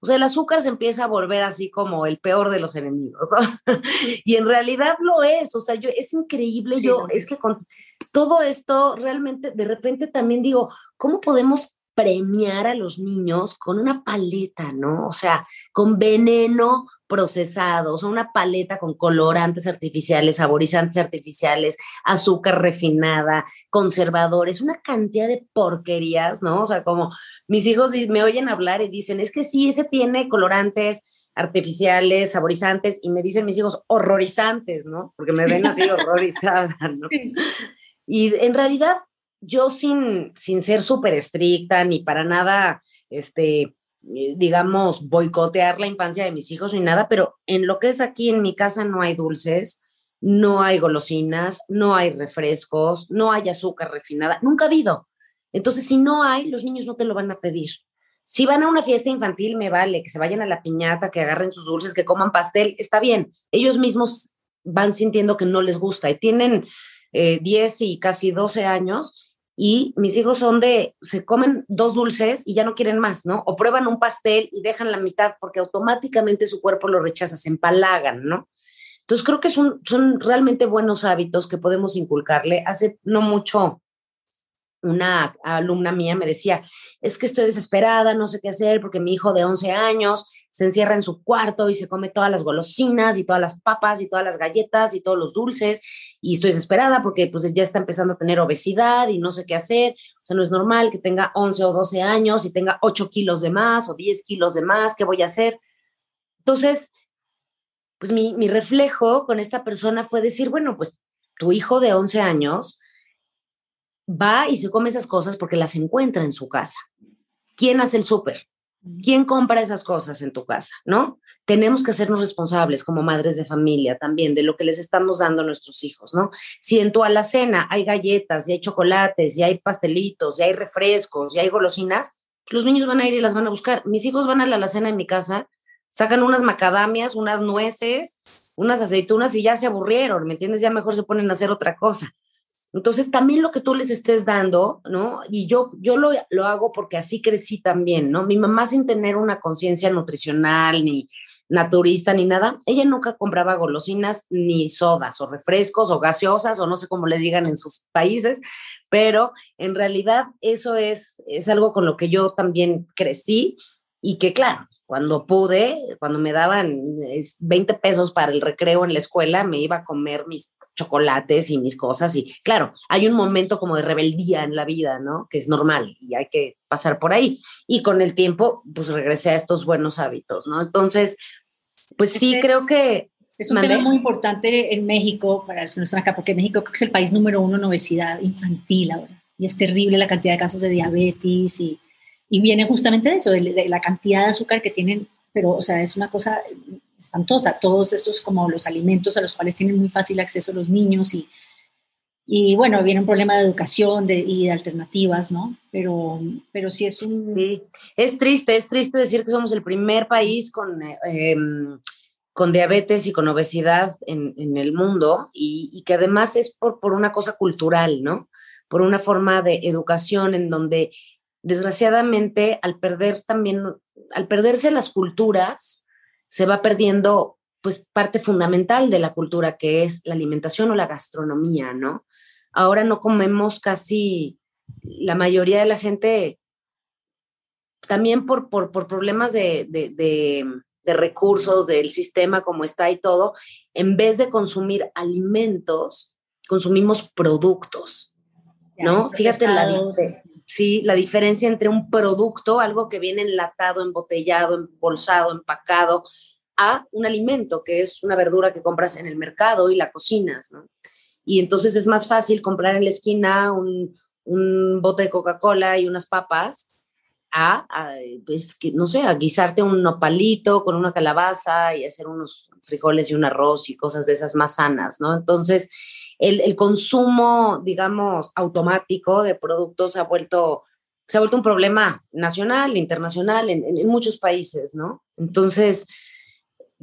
O sea, el azúcar se empieza a volver así como el peor de los enemigos, ¿no? [LAUGHS] y en realidad lo es, o sea, yo, es increíble, yo, es que con todo esto realmente, de repente también digo, ¿cómo podemos premiar a los niños con una paleta, ¿no? O sea, con veneno procesado, o una paleta con colorantes artificiales, saborizantes artificiales, azúcar refinada, conservadores, una cantidad de porquerías, ¿no? O sea, como mis hijos me oyen hablar y dicen, es que sí, ese tiene colorantes artificiales, saborizantes, y me dicen mis hijos horrorizantes, ¿no? Porque me ven así [LAUGHS] horrorizada, ¿no? Y en realidad yo sin, sin ser súper estricta ni para nada, este, digamos, boicotear la infancia de mis hijos ni nada, pero en lo que es aquí en mi casa no hay dulces, no hay golosinas, no hay refrescos, no hay azúcar refinada, nunca ha habido. Entonces, si no hay, los niños no te lo van a pedir. Si van a una fiesta infantil, me vale, que se vayan a la piñata, que agarren sus dulces, que coman pastel, está bien. Ellos mismos van sintiendo que no les gusta y tienen 10 eh, y casi 12 años y mis hijos son de, se comen dos dulces y ya no quieren más, ¿no? O prueban un pastel y dejan la mitad porque automáticamente su cuerpo lo rechaza, se empalagan, ¿no? Entonces creo que son, son realmente buenos hábitos que podemos inculcarle. Hace no mucho una alumna mía me decía, es que estoy desesperada, no sé qué hacer porque mi hijo de 11 años se encierra en su cuarto y se come todas las golosinas y todas las papas y todas las galletas y todos los dulces y estoy desesperada porque pues ya está empezando a tener obesidad y no sé qué hacer. O sea, no es normal que tenga 11 o 12 años y tenga 8 kilos de más o 10 kilos de más, ¿qué voy a hacer? Entonces, pues mi, mi reflejo con esta persona fue decir, bueno, pues tu hijo de 11 años va y se come esas cosas porque las encuentra en su casa. ¿Quién hace el súper? ¿Quién compra esas cosas en tu casa, no? Tenemos que hacernos responsables como madres de familia también de lo que les estamos dando a nuestros hijos, ¿no? Si en tu alacena hay galletas, y hay chocolates, y hay pastelitos, y hay refrescos, y hay golosinas, los niños van a ir y las van a buscar. Mis hijos van a la alacena en mi casa, sacan unas macadamias, unas nueces, unas aceitunas y ya se aburrieron, ¿me entiendes? Ya mejor se ponen a hacer otra cosa. Entonces, también lo que tú les estés dando, ¿no? Y yo, yo lo, lo hago porque así crecí también, ¿no? Mi mamá sin tener una conciencia nutricional ni naturista ni nada, ella nunca compraba golosinas ni sodas o refrescos o gaseosas o no sé cómo le digan en sus países, pero en realidad eso es, es algo con lo que yo también crecí y que claro, cuando pude, cuando me daban 20 pesos para el recreo en la escuela, me iba a comer mis chocolates y mis cosas. Y claro, hay un momento como de rebeldía en la vida, ¿no? Que es normal y hay que pasar por ahí. Y con el tiempo, pues regresé a estos buenos hábitos, ¿no? Entonces, pues sí, creo que... Es un tema muy importante en México, para los que no están acá, porque México creo que es el país número uno en obesidad infantil ahora. Y es terrible la cantidad de casos de diabetes y, y viene justamente de eso, de, de la cantidad de azúcar que tienen, pero, o sea, es una cosa espantosa. Todos estos como los alimentos a los cuales tienen muy fácil acceso los niños y, y bueno, viene un problema de educación de, y de alternativas, ¿no? Pero, pero sí es un... Sí, es triste, es triste decir que somos el primer país con, eh, em, con diabetes y con obesidad en, en el mundo y, y, que además es por, por una cosa cultural, ¿no? Por una forma de educación en donde desgraciadamente al perder también, al perderse las culturas, se va perdiendo pues parte fundamental de la cultura que es la alimentación o la gastronomía, ¿no? Ahora no comemos casi, la mayoría de la gente, también por, por, por problemas de, de, de, recursos, del sistema como está y todo, en vez de consumir alimentos, consumimos productos, ¿no? Fíjate la, sí, la diferencia entre un producto, algo que viene enlatado, embotellado, embolsado, empacado, a un alimento, que es una verdura que compras en el mercado y la cocinas, ¿no? Y entonces es más fácil comprar en la esquina un, un bote de Coca-Cola y unas papas a, pues, que, no sé, a guisarte un nopalito con una calabaza y hacer unos frijoles y un arroz y cosas de esas más sanas, ¿no? Entonces, el, consumo, digamos, automático de productos se ha vuelto, se ha vuelto un problema nacional, internacional, en, muchos países, ¿no? Entonces,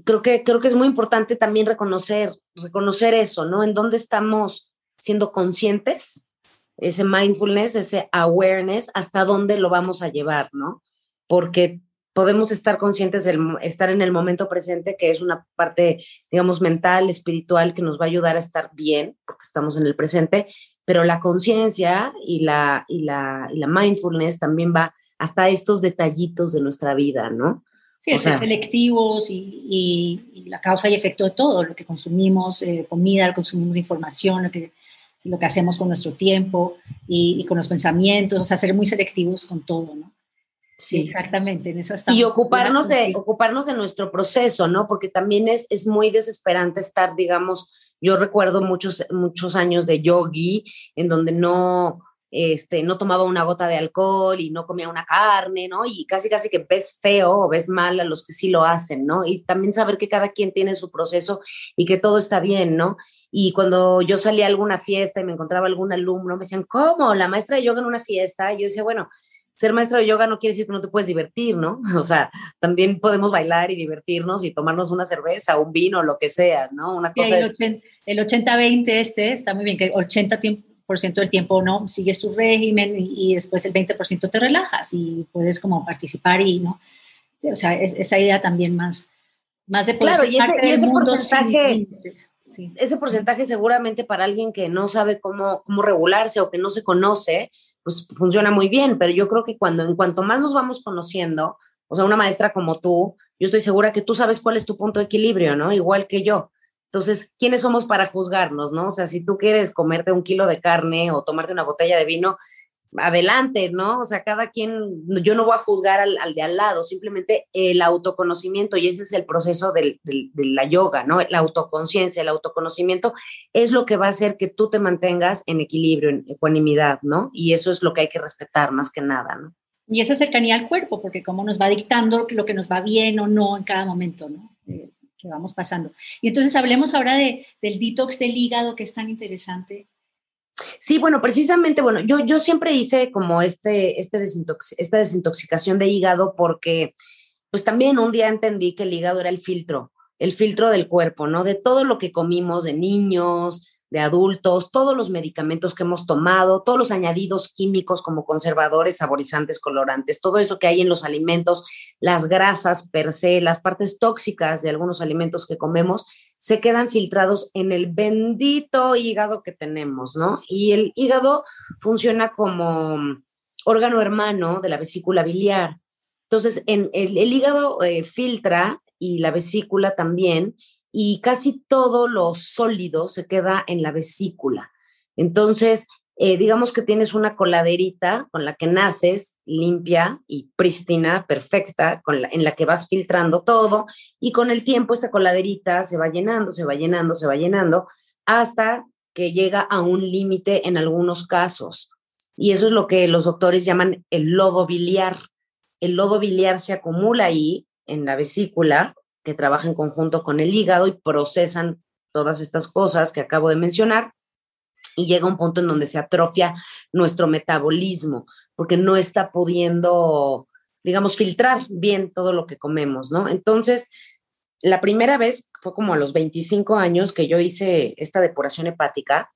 creo que, creo que es muy importante también reconocer, reconocer eso, ¿no? En dónde estamos siendo conscientes, ese mindfulness, ese awareness, hasta dónde lo vamos a llevar, ¿no? Porque podemos estar conscientes de estar en el momento presente, que es una parte, digamos, mental, espiritual, que nos va a ayudar a estar bien, porque estamos en el presente, pero la conciencia y la, y, la, y la mindfulness también va hasta estos detallitos de nuestra vida, ¿no? Sí, ser selectivos y, y, la causa y efecto de todo, lo que consumimos, eh, comida, lo que consumimos información, lo que, lo que hacemos con nuestro tiempo y, y, con los pensamientos, o sea, ser muy selectivos con todo, ¿no? Sí, exactamente, en eso estamos. Y ocuparnos de, ocuparnos de nuestro proceso, ¿no? Porque también es, es muy desesperante estar, digamos, yo recuerdo muchos, muchos años de yogi en donde no, este, no tomaba una gota de alcohol y no comía una carne, ¿no? Y casi, casi que ves feo o ves mal a los que sí lo hacen, ¿no? Y también saber que cada quien tiene su proceso y que todo está bien, ¿no? Y cuando yo salía a alguna fiesta y me encontraba algún alumno, me decían, ¿cómo? La maestra de yoga en una fiesta. Y yo decía, bueno, ser maestro de yoga no quiere decir que no te puedes divertir, ¿no? [LAUGHS] O sea, también podemos bailar y divertirnos y tomarnos una cerveza, un vino, lo que sea, ¿no? Una cosa el, el 80-20 este está muy bien, que 80% del tiempo no sigues tu régimen y, después el 20% te relajas y puedes como participar y, ¿no? O sea, esa idea también más, más de Claro, y ese, y ese porcentaje... Ese porcentaje seguramente para alguien que no sabe cómo, cómo regularse o que no se conoce, pues funciona muy bien, pero yo creo que cuando en cuanto más nos vamos conociendo, o sea, una maestra como tú, yo estoy segura que tú sabes cuál es tu punto de equilibrio, ¿no? Igual que yo. Entonces, ¿quiénes somos para juzgarnos, no? O sea, si tú quieres comerte un kilo de carne o tomarte una botella de vino, adelante, ¿no? O sea, cada quien, yo no voy a juzgar al, de al lado, simplemente el autoconocimiento, y ese es el proceso de la yoga, ¿no? La autoconciencia, el autoconocimiento es lo que va a hacer que tú te mantengas en equilibrio, en ecuanimidad, ¿no? Y eso es lo que hay que respetar más que nada, ¿no? Y esa cercanía al cuerpo, porque como nos va dictando lo que nos va bien o no en cada momento, ¿no? Eh, que vamos pasando. Y entonces hablemos ahora de, del detox del hígado, que es tan interesante. Sí, bueno, precisamente, bueno, yo, yo siempre hice como este, este desintox, esta desintoxicación de hígado porque pues también un día entendí que el hígado era el filtro, el filtro del cuerpo, ¿no? De todo lo que comimos de niños, de adultos, todos los medicamentos que hemos tomado, todos los añadidos químicos como conservadores, saborizantes, colorantes, todo eso que hay en los alimentos, las grasas per se, las partes tóxicas de algunos alimentos que comemos, se quedan filtrados en el bendito hígado que tenemos, ¿no? Y el hígado funciona como órgano hermano de la vesícula biliar. Entonces, en el, hígado eh, filtra y la vesícula también, y casi todo lo sólido se queda en la vesícula. Entonces, eh, digamos que tienes una coladerita con la que naces limpia y prístina, perfecta, con la, en la que vas filtrando todo y con el tiempo esta coladerita se va llenando, se va llenando, se va llenando hasta que llega a un límite en algunos casos. Y eso es lo que los doctores llaman el lodo biliar. El lodo biliar se acumula ahí en la vesícula que trabaja en conjunto con el hígado y procesan todas estas cosas que acabo de mencionar y llega un punto en donde se atrofia nuestro metabolismo porque no está pudiendo, digamos, filtrar bien todo lo que comemos, ¿no? Entonces, la primera vez fue como a los 25 años que yo hice esta depuración hepática,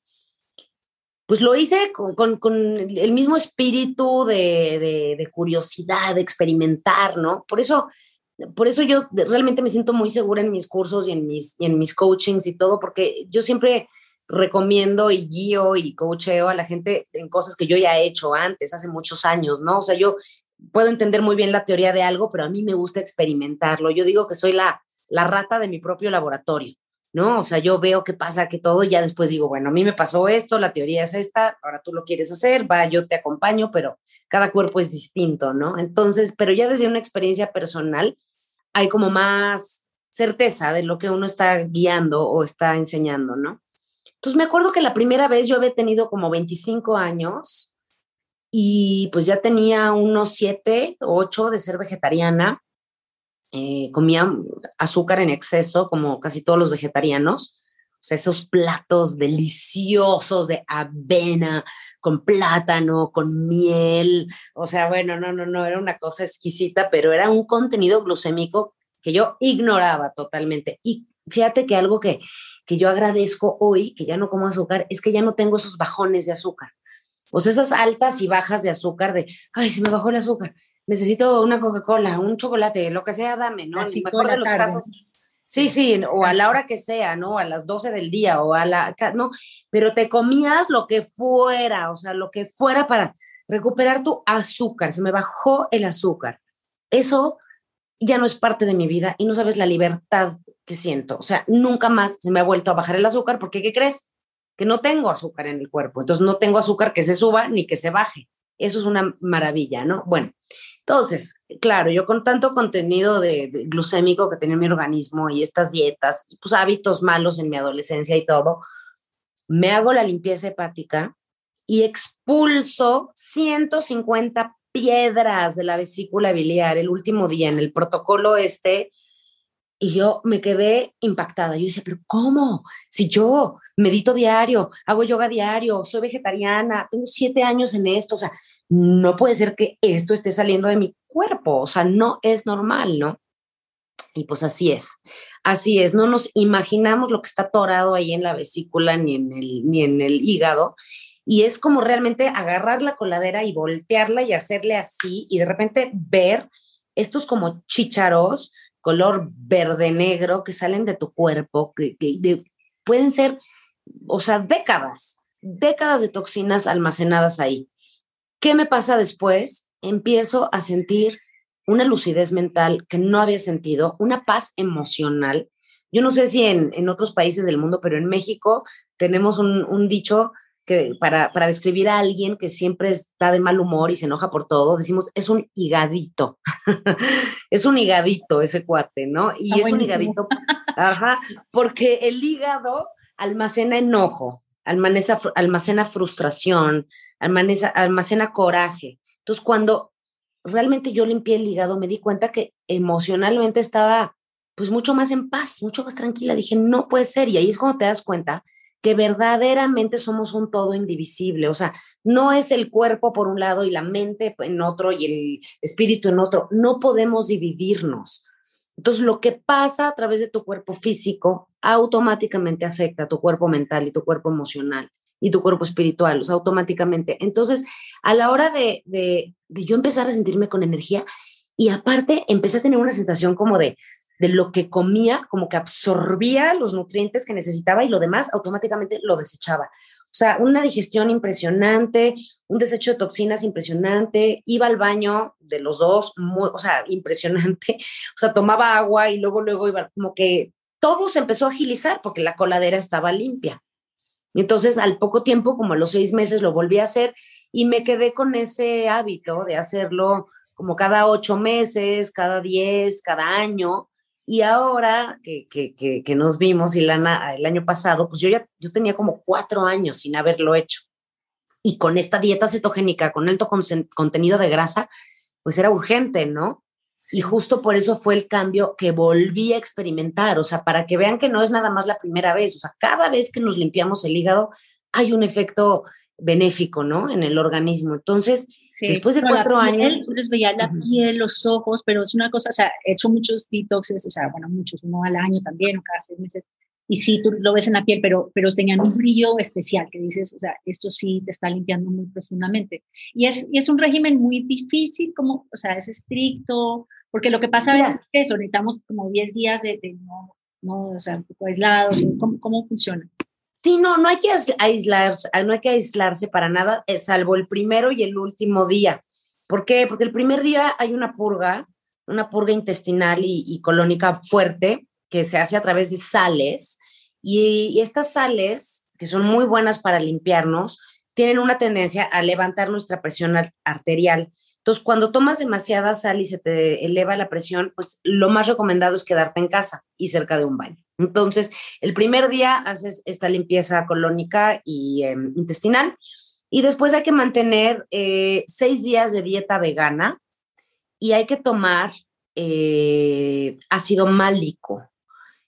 pues lo hice con, el mismo espíritu de, curiosidad, de experimentar, ¿no? Por eso por eso yo realmente me siento muy segura en mis cursos y en mis, en mis coachings y todo, porque yo siempre recomiendo y guío y coacheo a la gente en cosas que yo ya he hecho antes, hace muchos años, ¿no? O sea, yo puedo entender muy bien la teoría de algo, pero a mí me gusta experimentarlo. Yo digo que soy la, la rata de mi propio laboratorio, ¿no? O sea, yo veo qué pasa, que todo, ya después digo, bueno, a mí me pasó esto, la teoría es esta, ahora tú lo quieres hacer, va, yo te acompaño, pero cada cuerpo es distinto, ¿no? Entonces, pero ya desde una experiencia personal, hay como más certeza de lo que uno está guiando o está enseñando, ¿no? Entonces me acuerdo que la primera vez yo había tenido como 25 años y pues ya tenía unos 7 o 8 de ser vegetariana. Eh, comía azúcar en exceso, como casi todos los vegetarianos. O sea, esos platos deliciosos de avena con plátano, con miel. O sea, bueno, no, no, no, era una cosa exquisita, pero era un contenido glucémico que yo ignoraba totalmente. Y fíjate que algo que, que yo agradezco hoy, que ya no como azúcar, es que ya no tengo esos bajones de azúcar. O sea, esas altas y bajas de azúcar de, ay, se me bajó el azúcar, necesito una Coca-Cola, un chocolate, lo que sea, dame, ¿no? Así mejor de los casos Sí, sí, o a la hora que sea, ¿no? A las 12 del día o a la, no, pero te comías lo que fuera, o sea, lo que fuera para recuperar tu azúcar, se me bajó el azúcar. Eso ya no es parte de mi vida y no sabes la libertad que siento. O sea, nunca más se me ha vuelto a bajar el azúcar porque, ¿qué crees? Que no tengo azúcar en el cuerpo. Entonces, no tengo azúcar que se suba ni que se baje. Eso es una maravilla, ¿no? Bueno, entonces, claro, yo con tanto contenido de, glucémico que tenía mi organismo y estas dietas, pues hábitos malos en mi adolescencia y todo, me hago la limpieza hepática y expulso 150 piedras de la vesícula biliar el último día en el protocolo este y yo me quedé impactada. Yo decía, pero ¿cómo? Si yo medito diario, hago yoga diario, soy vegetariana, tengo siete años en esto, o sea, no puede ser que esto esté saliendo de mi cuerpo, o sea, no es normal, ¿no? Y pues así es, así es, no nos imaginamos lo que está atorado ahí en la vesícula ni en el, ni en el hígado. Y es como realmente agarrar la coladera y voltearla y hacerle así y de repente ver estos como chícharos color verde negro que salen de tu cuerpo, que, pueden ser, o sea, décadas, décadas de toxinas almacenadas ahí. ¿Qué me pasa después? Empiezo a sentir una lucidez mental que no había sentido, una paz emocional. Yo no sé si en, otros países del mundo, pero en México tenemos un, dicho que para, para, describir a alguien que siempre está de mal humor y se enoja por todo, decimos, es un higadito. [LAUGHS] es un higadito ese cuate, ¿no? Y es un higadito, [LAUGHS] ajá, porque el hígado almacena enojo, almacena, almacena frustración, almacena, almacena coraje. Entonces, cuando realmente yo limpié el hígado, me di cuenta que emocionalmente estaba pues mucho más en paz, mucho más tranquila. Dije, no puede ser. Y ahí es cuando te das cuenta que verdaderamente somos un todo indivisible. O sea, no es el cuerpo por un lado y la mente en otro y el espíritu en otro. No podemos dividirnos. Entonces, lo que pasa a través de tu cuerpo físico automáticamente afecta a tu cuerpo mental y tu cuerpo emocional y tu cuerpo espiritual, o sea, automáticamente. Entonces, a la hora de, yo empezar a sentirme con energía y aparte empecé a tener una sensación como de, de lo que comía, como que absorbía los nutrientes que necesitaba y lo demás automáticamente lo desechaba. O sea, una digestión impresionante, un desecho de toxinas impresionante, iba al baño de los dos, o sea, impresionante, [LAUGHS] o sea, tomaba agua y luego, luego iba, como que todo se empezó a agilizar porque la coladera estaba limpia. Entonces, al poco tiempo, como a los seis meses, lo volví a hacer y me quedé con ese hábito de hacerlo como cada ocho meses, cada diez, cada año, y ahora que, que, que, nos vimos, Ilana, el año pasado, pues yo ya yo tenía como cuatro años sin haberlo hecho. Y con esta dieta cetogénica, con alto contenido de grasa, pues era urgente, ¿no? Y justo por eso fue el cambio que volví a experimentar, o sea, para que vean que no es nada más la primera vez, o sea, cada vez que nos limpiamos el hígado hay un efecto benéfico, ¿no? En el organismo. Entonces, después de cuatro años... Les veías la piel, los ojos, pero es una cosa, o sea, he hecho muchos detoxes, o sea, bueno, muchos, uno al año también, o cada seis meses, y sí, tú lo ves en la piel, pero, pero tenían un brillo especial, que dices, o sea, esto sí te está limpiando muy profundamente. Y es, y es un régimen muy difícil, como, o sea, es estricto, porque lo que pasa a veces es que eso, necesitamos como 10 días de, no, no, o sea, un poco aislados, ¿cómo, cómo funciona? Sí, no, no hay que aislarse, no hay que aislarse para nada, eh, salvo el primero y el último día. ¿Por qué? Porque el primer día hay una purga, una purga intestinal y, colónica fuerte que se hace a través de sales y, estas sales, que son muy buenas para limpiarnos, tienen una tendencia a levantar nuestra presión arterial. Entonces, cuando tomas demasiada sal y se te eleva la presión, pues lo más recomendado es quedarte en casa y cerca de un baño. Entonces, el primer día haces esta limpieza colónica y em, intestinal y después hay que mantener eh, seis días de dieta vegana y hay que tomar eh, ácido málico.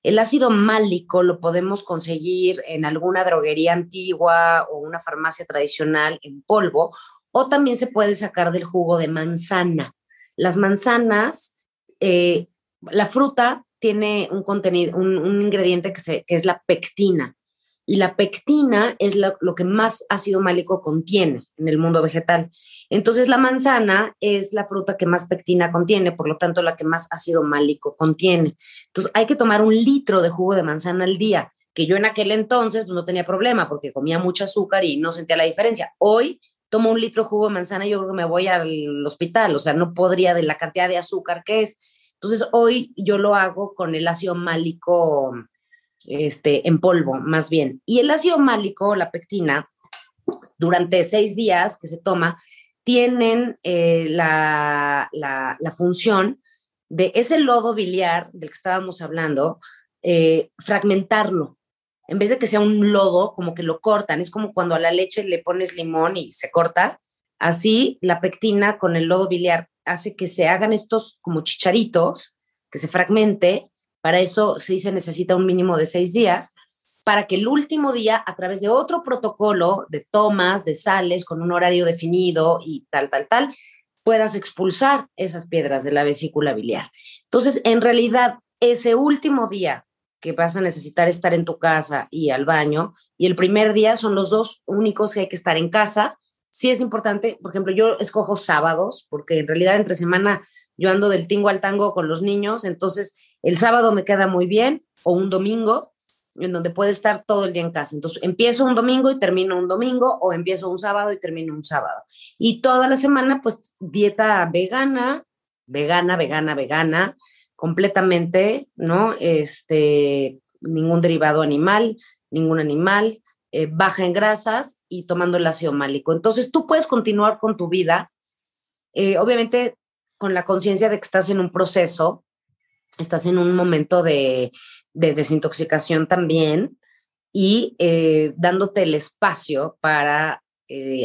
El ácido málico lo podemos conseguir en alguna droguería antigua o una farmacia tradicional en polvo o también se puede sacar del jugo de manzana. Las manzanas, eh, la fruta tiene un contenido, un, ingrediente que, es la pectina. Y la pectina es lo, que más ácido málico contiene en el mundo vegetal. Entonces, la manzana es la fruta que más pectina contiene, por lo tanto, la que más ácido málico contiene. Entonces, hay que tomar un litro de jugo de manzana al día, que yo en aquel entonces pues, no tenía problema porque comía mucho azúcar y no sentía la diferencia. Hoy tomo un litro de jugo de manzana y yo creo que me voy al hospital, o sea, no podría de la cantidad de azúcar que es. Entonces, hoy yo lo hago con el ácido málico este, en polvo, más bien. Y el ácido málico, la pectina, durante seis días que se toma, tienen eh, la, la, función de ese lodo biliar del que estábamos hablando, eh, fragmentarlo. En vez de que sea un lodo, como que lo cortan. Es como cuando a la leche le pones limón y se corta. Así, la pectina con el lodo biliar hace que se hagan estos como chicharitos, que se fragmente. Para eso se dice necesita un mínimo de seis días, para que el último día, a través de otro protocolo de tomas, de sales, con un horario definido y tal, tal, tal, puedas expulsar esas piedras de la vesícula biliar. Entonces, en realidad, ese último día que vas a necesitar estar en tu casa y al baño, y el primer día son los dos únicos que hay que estar en casa, sí es importante, por ejemplo, yo escojo sábados, porque en realidad entre semana yo ando del tingo al tango con los niños, entonces el sábado me queda muy bien, o un domingo, en donde puede estar todo el día en casa. Entonces empiezo un domingo y termino un domingo, o empiezo un sábado y termino un sábado. Y toda la semana, pues dieta vegana, vegana, vegana, vegana, completamente, ¿no? Este, ningún derivado animal, ningún animal, eh, baja en grasas y tomando el ácido málico. Entonces tú puedes continuar con tu vida, eh, obviamente con la conciencia de que estás en un proceso, estás en un momento de, desintoxicación también y eh, dándote el espacio para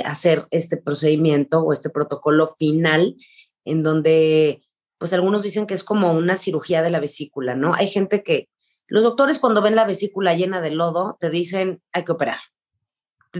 hacer este procedimiento o este protocolo final en donde pues algunos dicen que es como una cirugía de la vesícula, ¿no? Hay gente que, los doctores cuando ven la vesícula llena de lodo, te dicen, hay que operar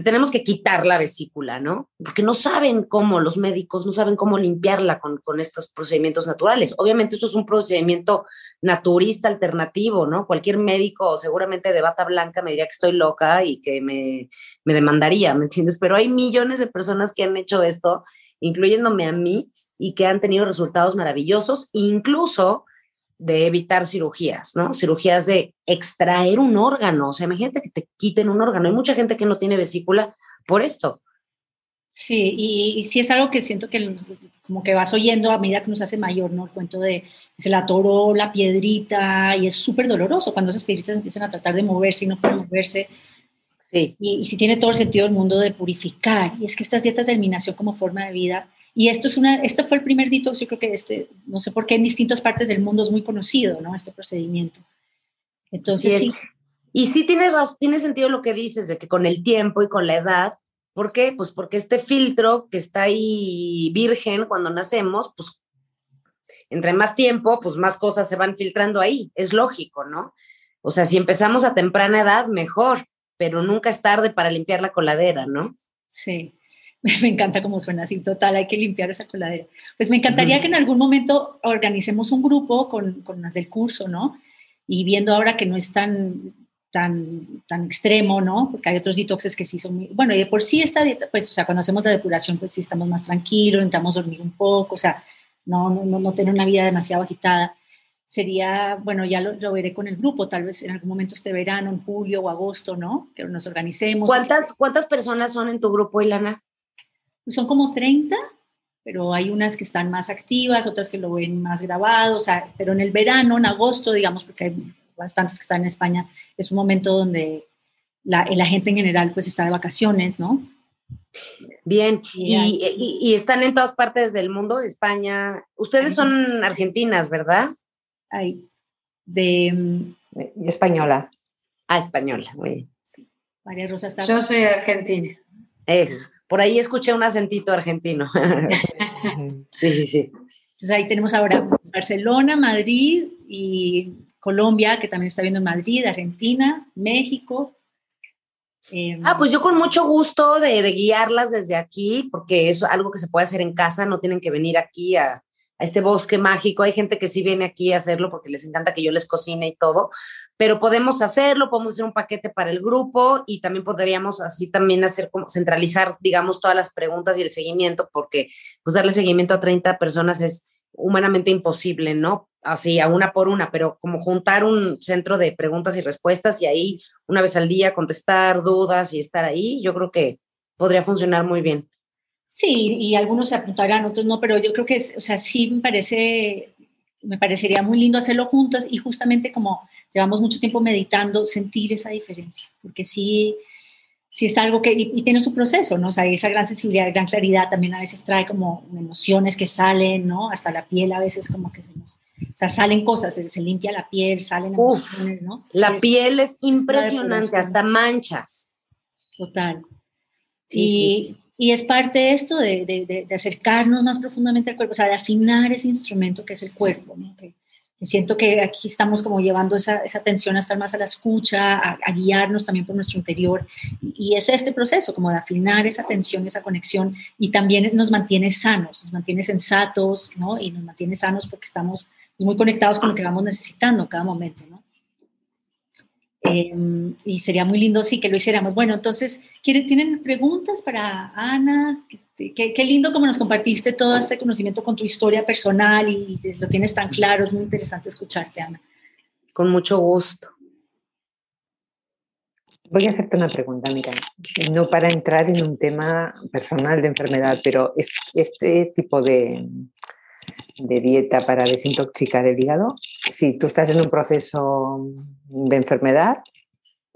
tenemos que quitar la vesícula, ¿no? Porque no saben cómo, los médicos no saben cómo limpiarla con, con, estos procedimientos naturales. Obviamente esto es un procedimiento naturista alternativo, ¿no? Cualquier médico seguramente de bata blanca me diría que estoy loca y que me, me demandaría, ¿me entiendes? Pero hay millones de personas que han hecho esto, incluyéndome a mí, y que han tenido resultados maravillosos, incluso de evitar cirugías, ¿no? Cirugías de extraer un órgano. O sea, imagínate que te quiten un órgano. Hay mucha gente que no tiene vesícula por esto. Sí, y, sí es algo que siento que como que vas oyendo a medida que nos hace mayor, ¿no? El cuento de se la atoró la piedrita y es súper doloroso cuando esas piedritas empiezan a tratar de moverse y no pueden moverse. Sí. Y, y sí tiene todo el sentido del mundo de purificar. Y es que estas dietas de eliminación como forma de vida y esto, es una, esto fue el primer detox, yo creo que este, no sé por qué en distintas partes del mundo es muy conocido, ¿no? Este procedimiento. Entonces, sí. Y sí tienes, tiene sentido lo que dices, de que con el tiempo y con la edad, ¿por qué? Pues porque este filtro que está ahí virgen cuando nacemos, pues entre más tiempo, pues más cosas se van filtrando ahí, es lógico, ¿no? O sea, si empezamos a temprana edad, mejor, pero nunca es tarde para limpiar la coladera, ¿no? Sí. [LAUGHS] me encanta cómo suena así, total, hay que limpiar esa coladera. Pues me encantaría que en algún momento organicemos un grupo con, con las del curso, ¿no? Y viendo ahora que no es tan, tan, tan extremo, ¿no? Porque hay otros detoxes que sí son muy... Bueno, y de por sí esta dieta, pues, o sea, cuando hacemos la depuración, pues sí estamos más tranquilos, intentamos dormir un poco, o sea, no, no, no tener una vida demasiado agitada. Sería, bueno, ya lo, lo, veré con el grupo, tal vez en algún momento este verano, en julio o agosto, ¿no? Que nos organicemos. ¿Cuántas, ¿cuántas personas son en tu grupo, Ilana? Son como 30, pero hay unas que están más activas, otras que lo ven más grabado, o sea, pero en el verano, en agosto, digamos, porque hay bastantes que están en España, es un momento donde la, la gente en general pues está de vacaciones, ¿no? Bien, y, y, están en todas partes del mundo, España. Ustedes son argentinas, ¿verdad? Ay, de... Mm, española. Ah, española, muy bien. Sí. María Rosa está... Yo soy argentina. Es. Por ahí escuché un acentito argentino. [LAUGHS] sí, sí, sí. Entonces ahí tenemos ahora Barcelona, Madrid y Colombia, que también está viendo Madrid, Argentina, México. Em, ah, pues yo con mucho gusto de, de, guiarlas desde aquí, porque es algo que se puede hacer en casa, no tienen que venir aquí a, a este bosque mágico. Hay gente que sí viene aquí a hacerlo porque les encanta que yo les cocine y todo, pero podemos hacerlo, podemos hacer un paquete para el grupo y también podríamos así también hacer como centralizar, digamos, todas las preguntas y el seguimiento, porque pues darle seguimiento a 30 personas es humanamente imposible, ¿no? Así, a una por una, pero como juntar un centro de preguntas y respuestas y ahí una vez al día contestar dudas y estar ahí, yo creo que podría funcionar muy bien. Sí, y algunos se apuntarán, otros no, pero yo creo que, o sea, sí me parece, me parecería muy lindo hacerlo juntos y justamente como llevamos mucho tiempo meditando, sentir esa diferencia, porque sí, sí es algo que, y, tiene su proceso, ¿no? O sea, esa gran sensibilidad, gran claridad también a veces trae como emociones que salen, ¿no? Hasta la piel a veces como que se nos, o sea, salen cosas, se, limpia la piel, salen emociones, ¿no? la piel es impresionante, hasta manchas. Total. Sí, sí, sí y es parte de esto, de, de, de, acercarnos más profundamente al cuerpo, o sea, de afinar ese instrumento que es el cuerpo. ¿no? Que, siento que aquí estamos como llevando esa, esa atención a estar más a la escucha, a, guiarnos también por nuestro interior. Y, es este proceso, como de afinar esa atención, esa conexión, y también nos mantiene sanos, nos mantiene sensatos, ¿no? Y nos mantiene sanos porque estamos muy conectados con lo que vamos necesitando en cada momento, ¿no? Em, y sería muy lindo sí que lo hiciéramos. Bueno, entonces, ¿tienen preguntas para Ana? Este, qué, lindo como nos compartiste todo este conocimiento con tu historia personal y lo tienes tan claro. Es muy interesante escucharte, Ana. Con mucho gusto. Voy a hacerte una pregunta, mira, no para entrar en un tema personal de enfermedad, pero este tipo de, de dieta para desintoxicar el hígado, si tú estás en un proceso de enfermedad,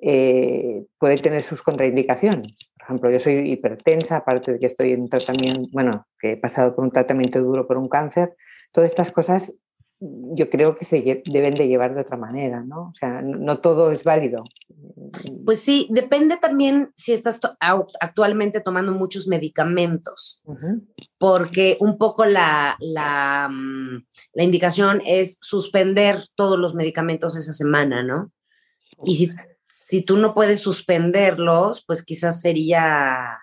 eh, puede tener sus contraindicaciones. Por ejemplo, yo soy hipertensa, aparte de que estoy en tratamiento, bueno, que he pasado por un tratamiento duro por un cáncer, todas estas cosas yo creo que se deben de llevar de otra manera, ¿no? O sea, no todo es válido. Pues sí, depende también si estás actualmente tomando muchos medicamentos, porque un poco la, la, mm, la, indicación es suspender todos los medicamentos esa semana, ¿no? Y si, si tú no puedes suspenderlos, pues quizás sería,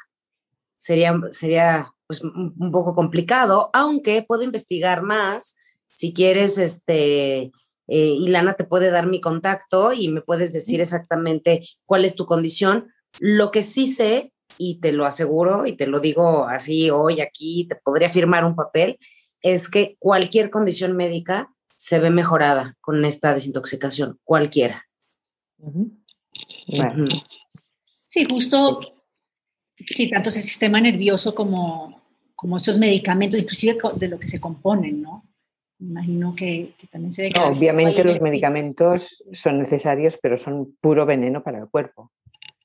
sería, sería pues, un poco complicado, aunque puedo investigar más si quieres, este eh, Ilana te puede dar mi contacto y me puedes decir exactamente cuál es tu condición. Lo que sí sé, y te lo aseguro y te lo digo así hoy aquí, te podría firmar un papel, es que cualquier condición médica se ve mejorada con esta desintoxicación, cualquiera. Sí, justo, sí, tanto es el sistema nervioso como, como estos medicamentos, inclusive de lo que se componen, ¿no? Imagino que, también se ve que... obviamente los medicamentos son necesarios, pero son puro veneno para el cuerpo.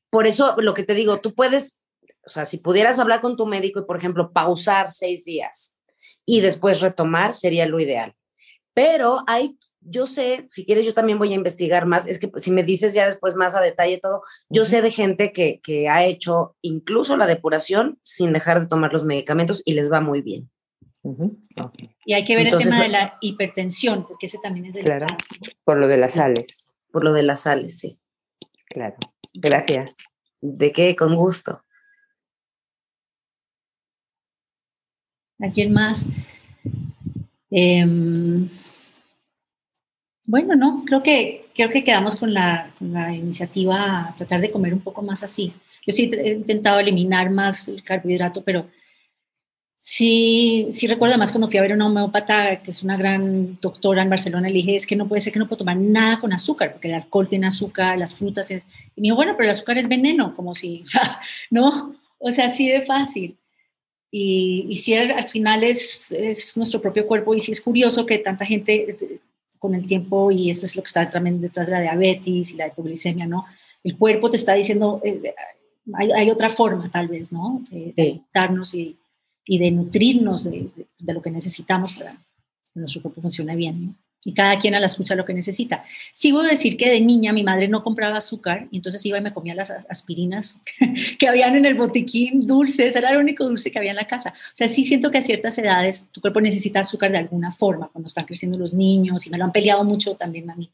Por eso lo que te digo, tú puedes, o sea, si pudieras hablar con tu médico y, por ejemplo, pausar seis días y después retomar, sería lo ideal. Pero hay, yo sé, si quieres, yo también voy a investigar más. Es que si me dices ya después más a detalle todo, yo sé de gente que, que ha hecho incluso la depuración sin dejar de tomar los medicamentos y les va muy bien. Y hay que ver el tema de la hipertensión, porque ese también es delicado. Claro, por lo de las sales. Por lo de las sales, sí. Claro. Gracias. ¿De qué? Con gusto. ¿Alguien más? Em, bueno, no, creo que, creo que quedamos con la, con la iniciativa a tratar de comer un poco más así. Yo sí he intentado eliminar más el carbohidrato, pero Sí, sí recuerdo más cuando fui a ver a una homeópata, que es una gran doctora en Barcelona, le dije, es que no puede ser que no puedo tomar nada con azúcar, porque el alcohol tiene azúcar, las frutas, es... y me dijo, bueno, pero el azúcar es veneno, como si, o sea, [LAUGHS] no, o sea, así de fácil. Y, y si al, final es, es, nuestro propio cuerpo, y sí es curioso que tanta gente eh, con el tiempo, y eso es lo que está también detrás de la diabetes y la hipoglicemia, ¿no? El cuerpo te está diciendo, eh, hay, hay, otra forma tal vez, ¿no? De, de darnos y y de nutrirnos de, lo que necesitamos para que nuestro cuerpo funcione bien. Y cada quien a la escucha lo que necesita. Sigo decir que de niña mi madre no compraba azúcar y entonces iba y me comía las aspirinas [LAUGHS] que habían en el botiquín dulces, era el único dulce que había en la casa. O sea, sí siento que a ciertas edades tu cuerpo necesita azúcar de alguna forma, cuando están creciendo los niños, y me lo han peleado mucho también a mí.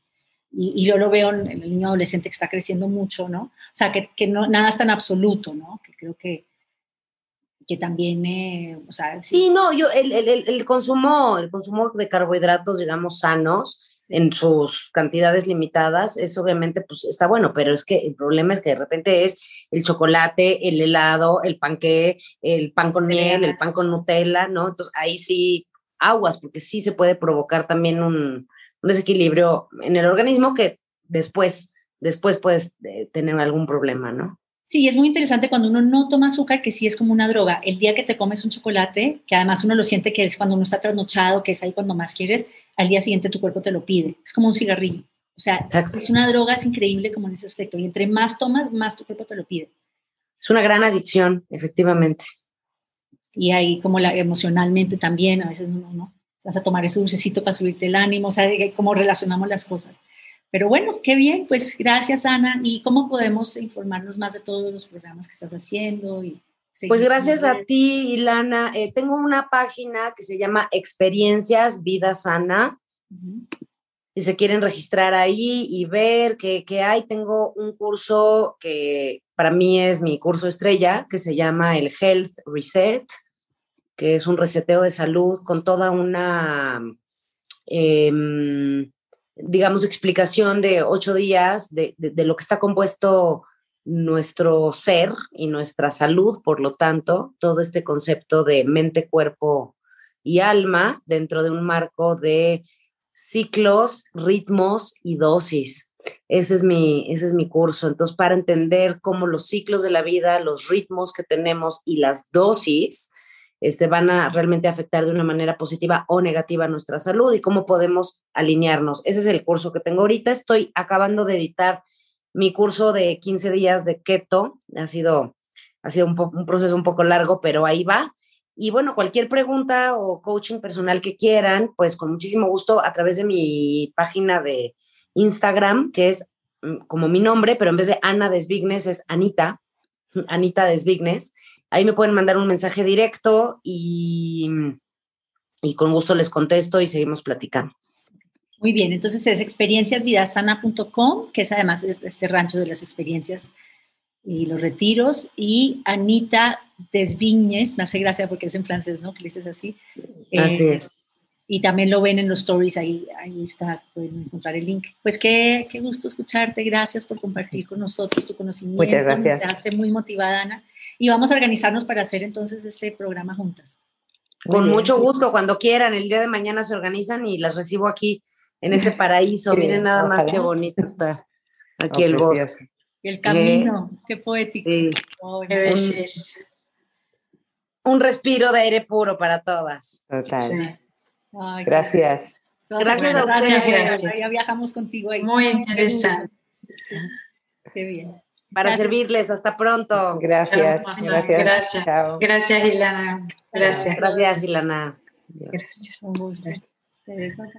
Y, yo lo veo en el niño adolescente que está creciendo mucho, ¿no? O sea, que, que no, nada es tan absoluto, ¿no? Que creo que, que también, eh, o sea, sí. no, yo, el, el, el, consumo, el consumo de carbohidratos, digamos, sanos, en sus cantidades limitadas, es obviamente, pues está bueno, pero es que el problema es que de repente es el chocolate, el helado, el panque, el pan con miel, el pan con Nutella, ¿no? Entonces ahí sí, aguas, porque sí se puede provocar también un, un desequilibrio en el organismo que después, después puedes eh, tener algún problema, ¿no? Sí, es muy interesante cuando uno no toma azúcar, que sí es como una droga. El día que te comes un chocolate, que además uno lo siente que es cuando uno está trasnochado, que es ahí cuando más quieres, al día siguiente tu cuerpo te lo pide. Es como un cigarrillo. O sea, es una droga, es increíble como en ese aspecto. Y entre más tomas, más tu cuerpo te lo pide. Es una gran adicción, efectivamente. Y ahí como la, emocionalmente también, a veces no, no, vas a tomar ese dulcecito para subirte el ánimo, o sea, cómo relacionamos las cosas. Pero bueno, qué bien, pues gracias Ana. ¿Y cómo podemos informarnos más de todos los programas que estás haciendo? Y pues gracias a ti, Ilana. Eh, tengo una página que se llama Experiencias Vida Sana. Si se quieren registrar ahí y ver qué, qué hay, tengo un curso que para mí es mi curso estrella, que se llama el Health Reset, que es un reseteo de salud con toda una... Eh, digamos, explicación de ocho días de, lo que está compuesto nuestro ser y nuestra salud, por lo tanto, todo este concepto de mente, cuerpo y alma dentro de un marco de ciclos, ritmos y dosis. Ese es mi, ese es mi curso. Entonces, para entender cómo los ciclos de la vida, los ritmos que tenemos y las dosis este, van a realmente afectar de una manera positiva o negativa nuestra salud y cómo podemos alinearnos. Ese es el curso que tengo ahorita. Estoy acabando de editar mi curso de 15 días de keto. Ha sido, ha sido un, proceso un poco largo, pero ahí va. Y bueno, cualquier pregunta o coaching personal que quieran, pues con muchísimo gusto a través de mi página de Instagram, que es mm, como mi nombre, pero en vez de Ana Desvignes es Anita, [LAUGHS] Anita Desvignes. Ahí me pueden mandar un mensaje directo y, y con gusto les contesto y seguimos platicando. Muy bien, entonces es experienciasvidasana.com, que es además este rancho de las experiencias y los retiros, y Anita Desviñes, me hace gracia porque es en francés, ¿no? Que le dices así. Así Eh, es. Y también lo ven en los stories, ahí, ahí está, pueden encontrar el link. Pues qué, qué gusto escucharte, gracias por compartir con nosotros tu conocimiento. Muchas gracias. Dejaste muy motivada, Ana. Y vamos a organizarnos para hacer entonces este programa juntas. Muy Con bien. mucho gusto, cuando quieran. El día de mañana se organizan y las recibo aquí en este paraíso. [LAUGHS] Sí, Miren nada más qué bonito está aquí Oh, el precioso. bosque. Y el camino, qué poético. Qué belleza. Un respiro de aire puro para todas. Total. Sí. ay, qué- Gracias. Gracias a ustedes. gracias. Ya viajamos contigo ahí. Muy interesante. Qué bien. Para Gracias. servirles. Hasta pronto. Gracias. Gracias. Gracias. Chao. Gracias, Ilana. Gracias. Gracias, Ilana. Gracias. Un gusto.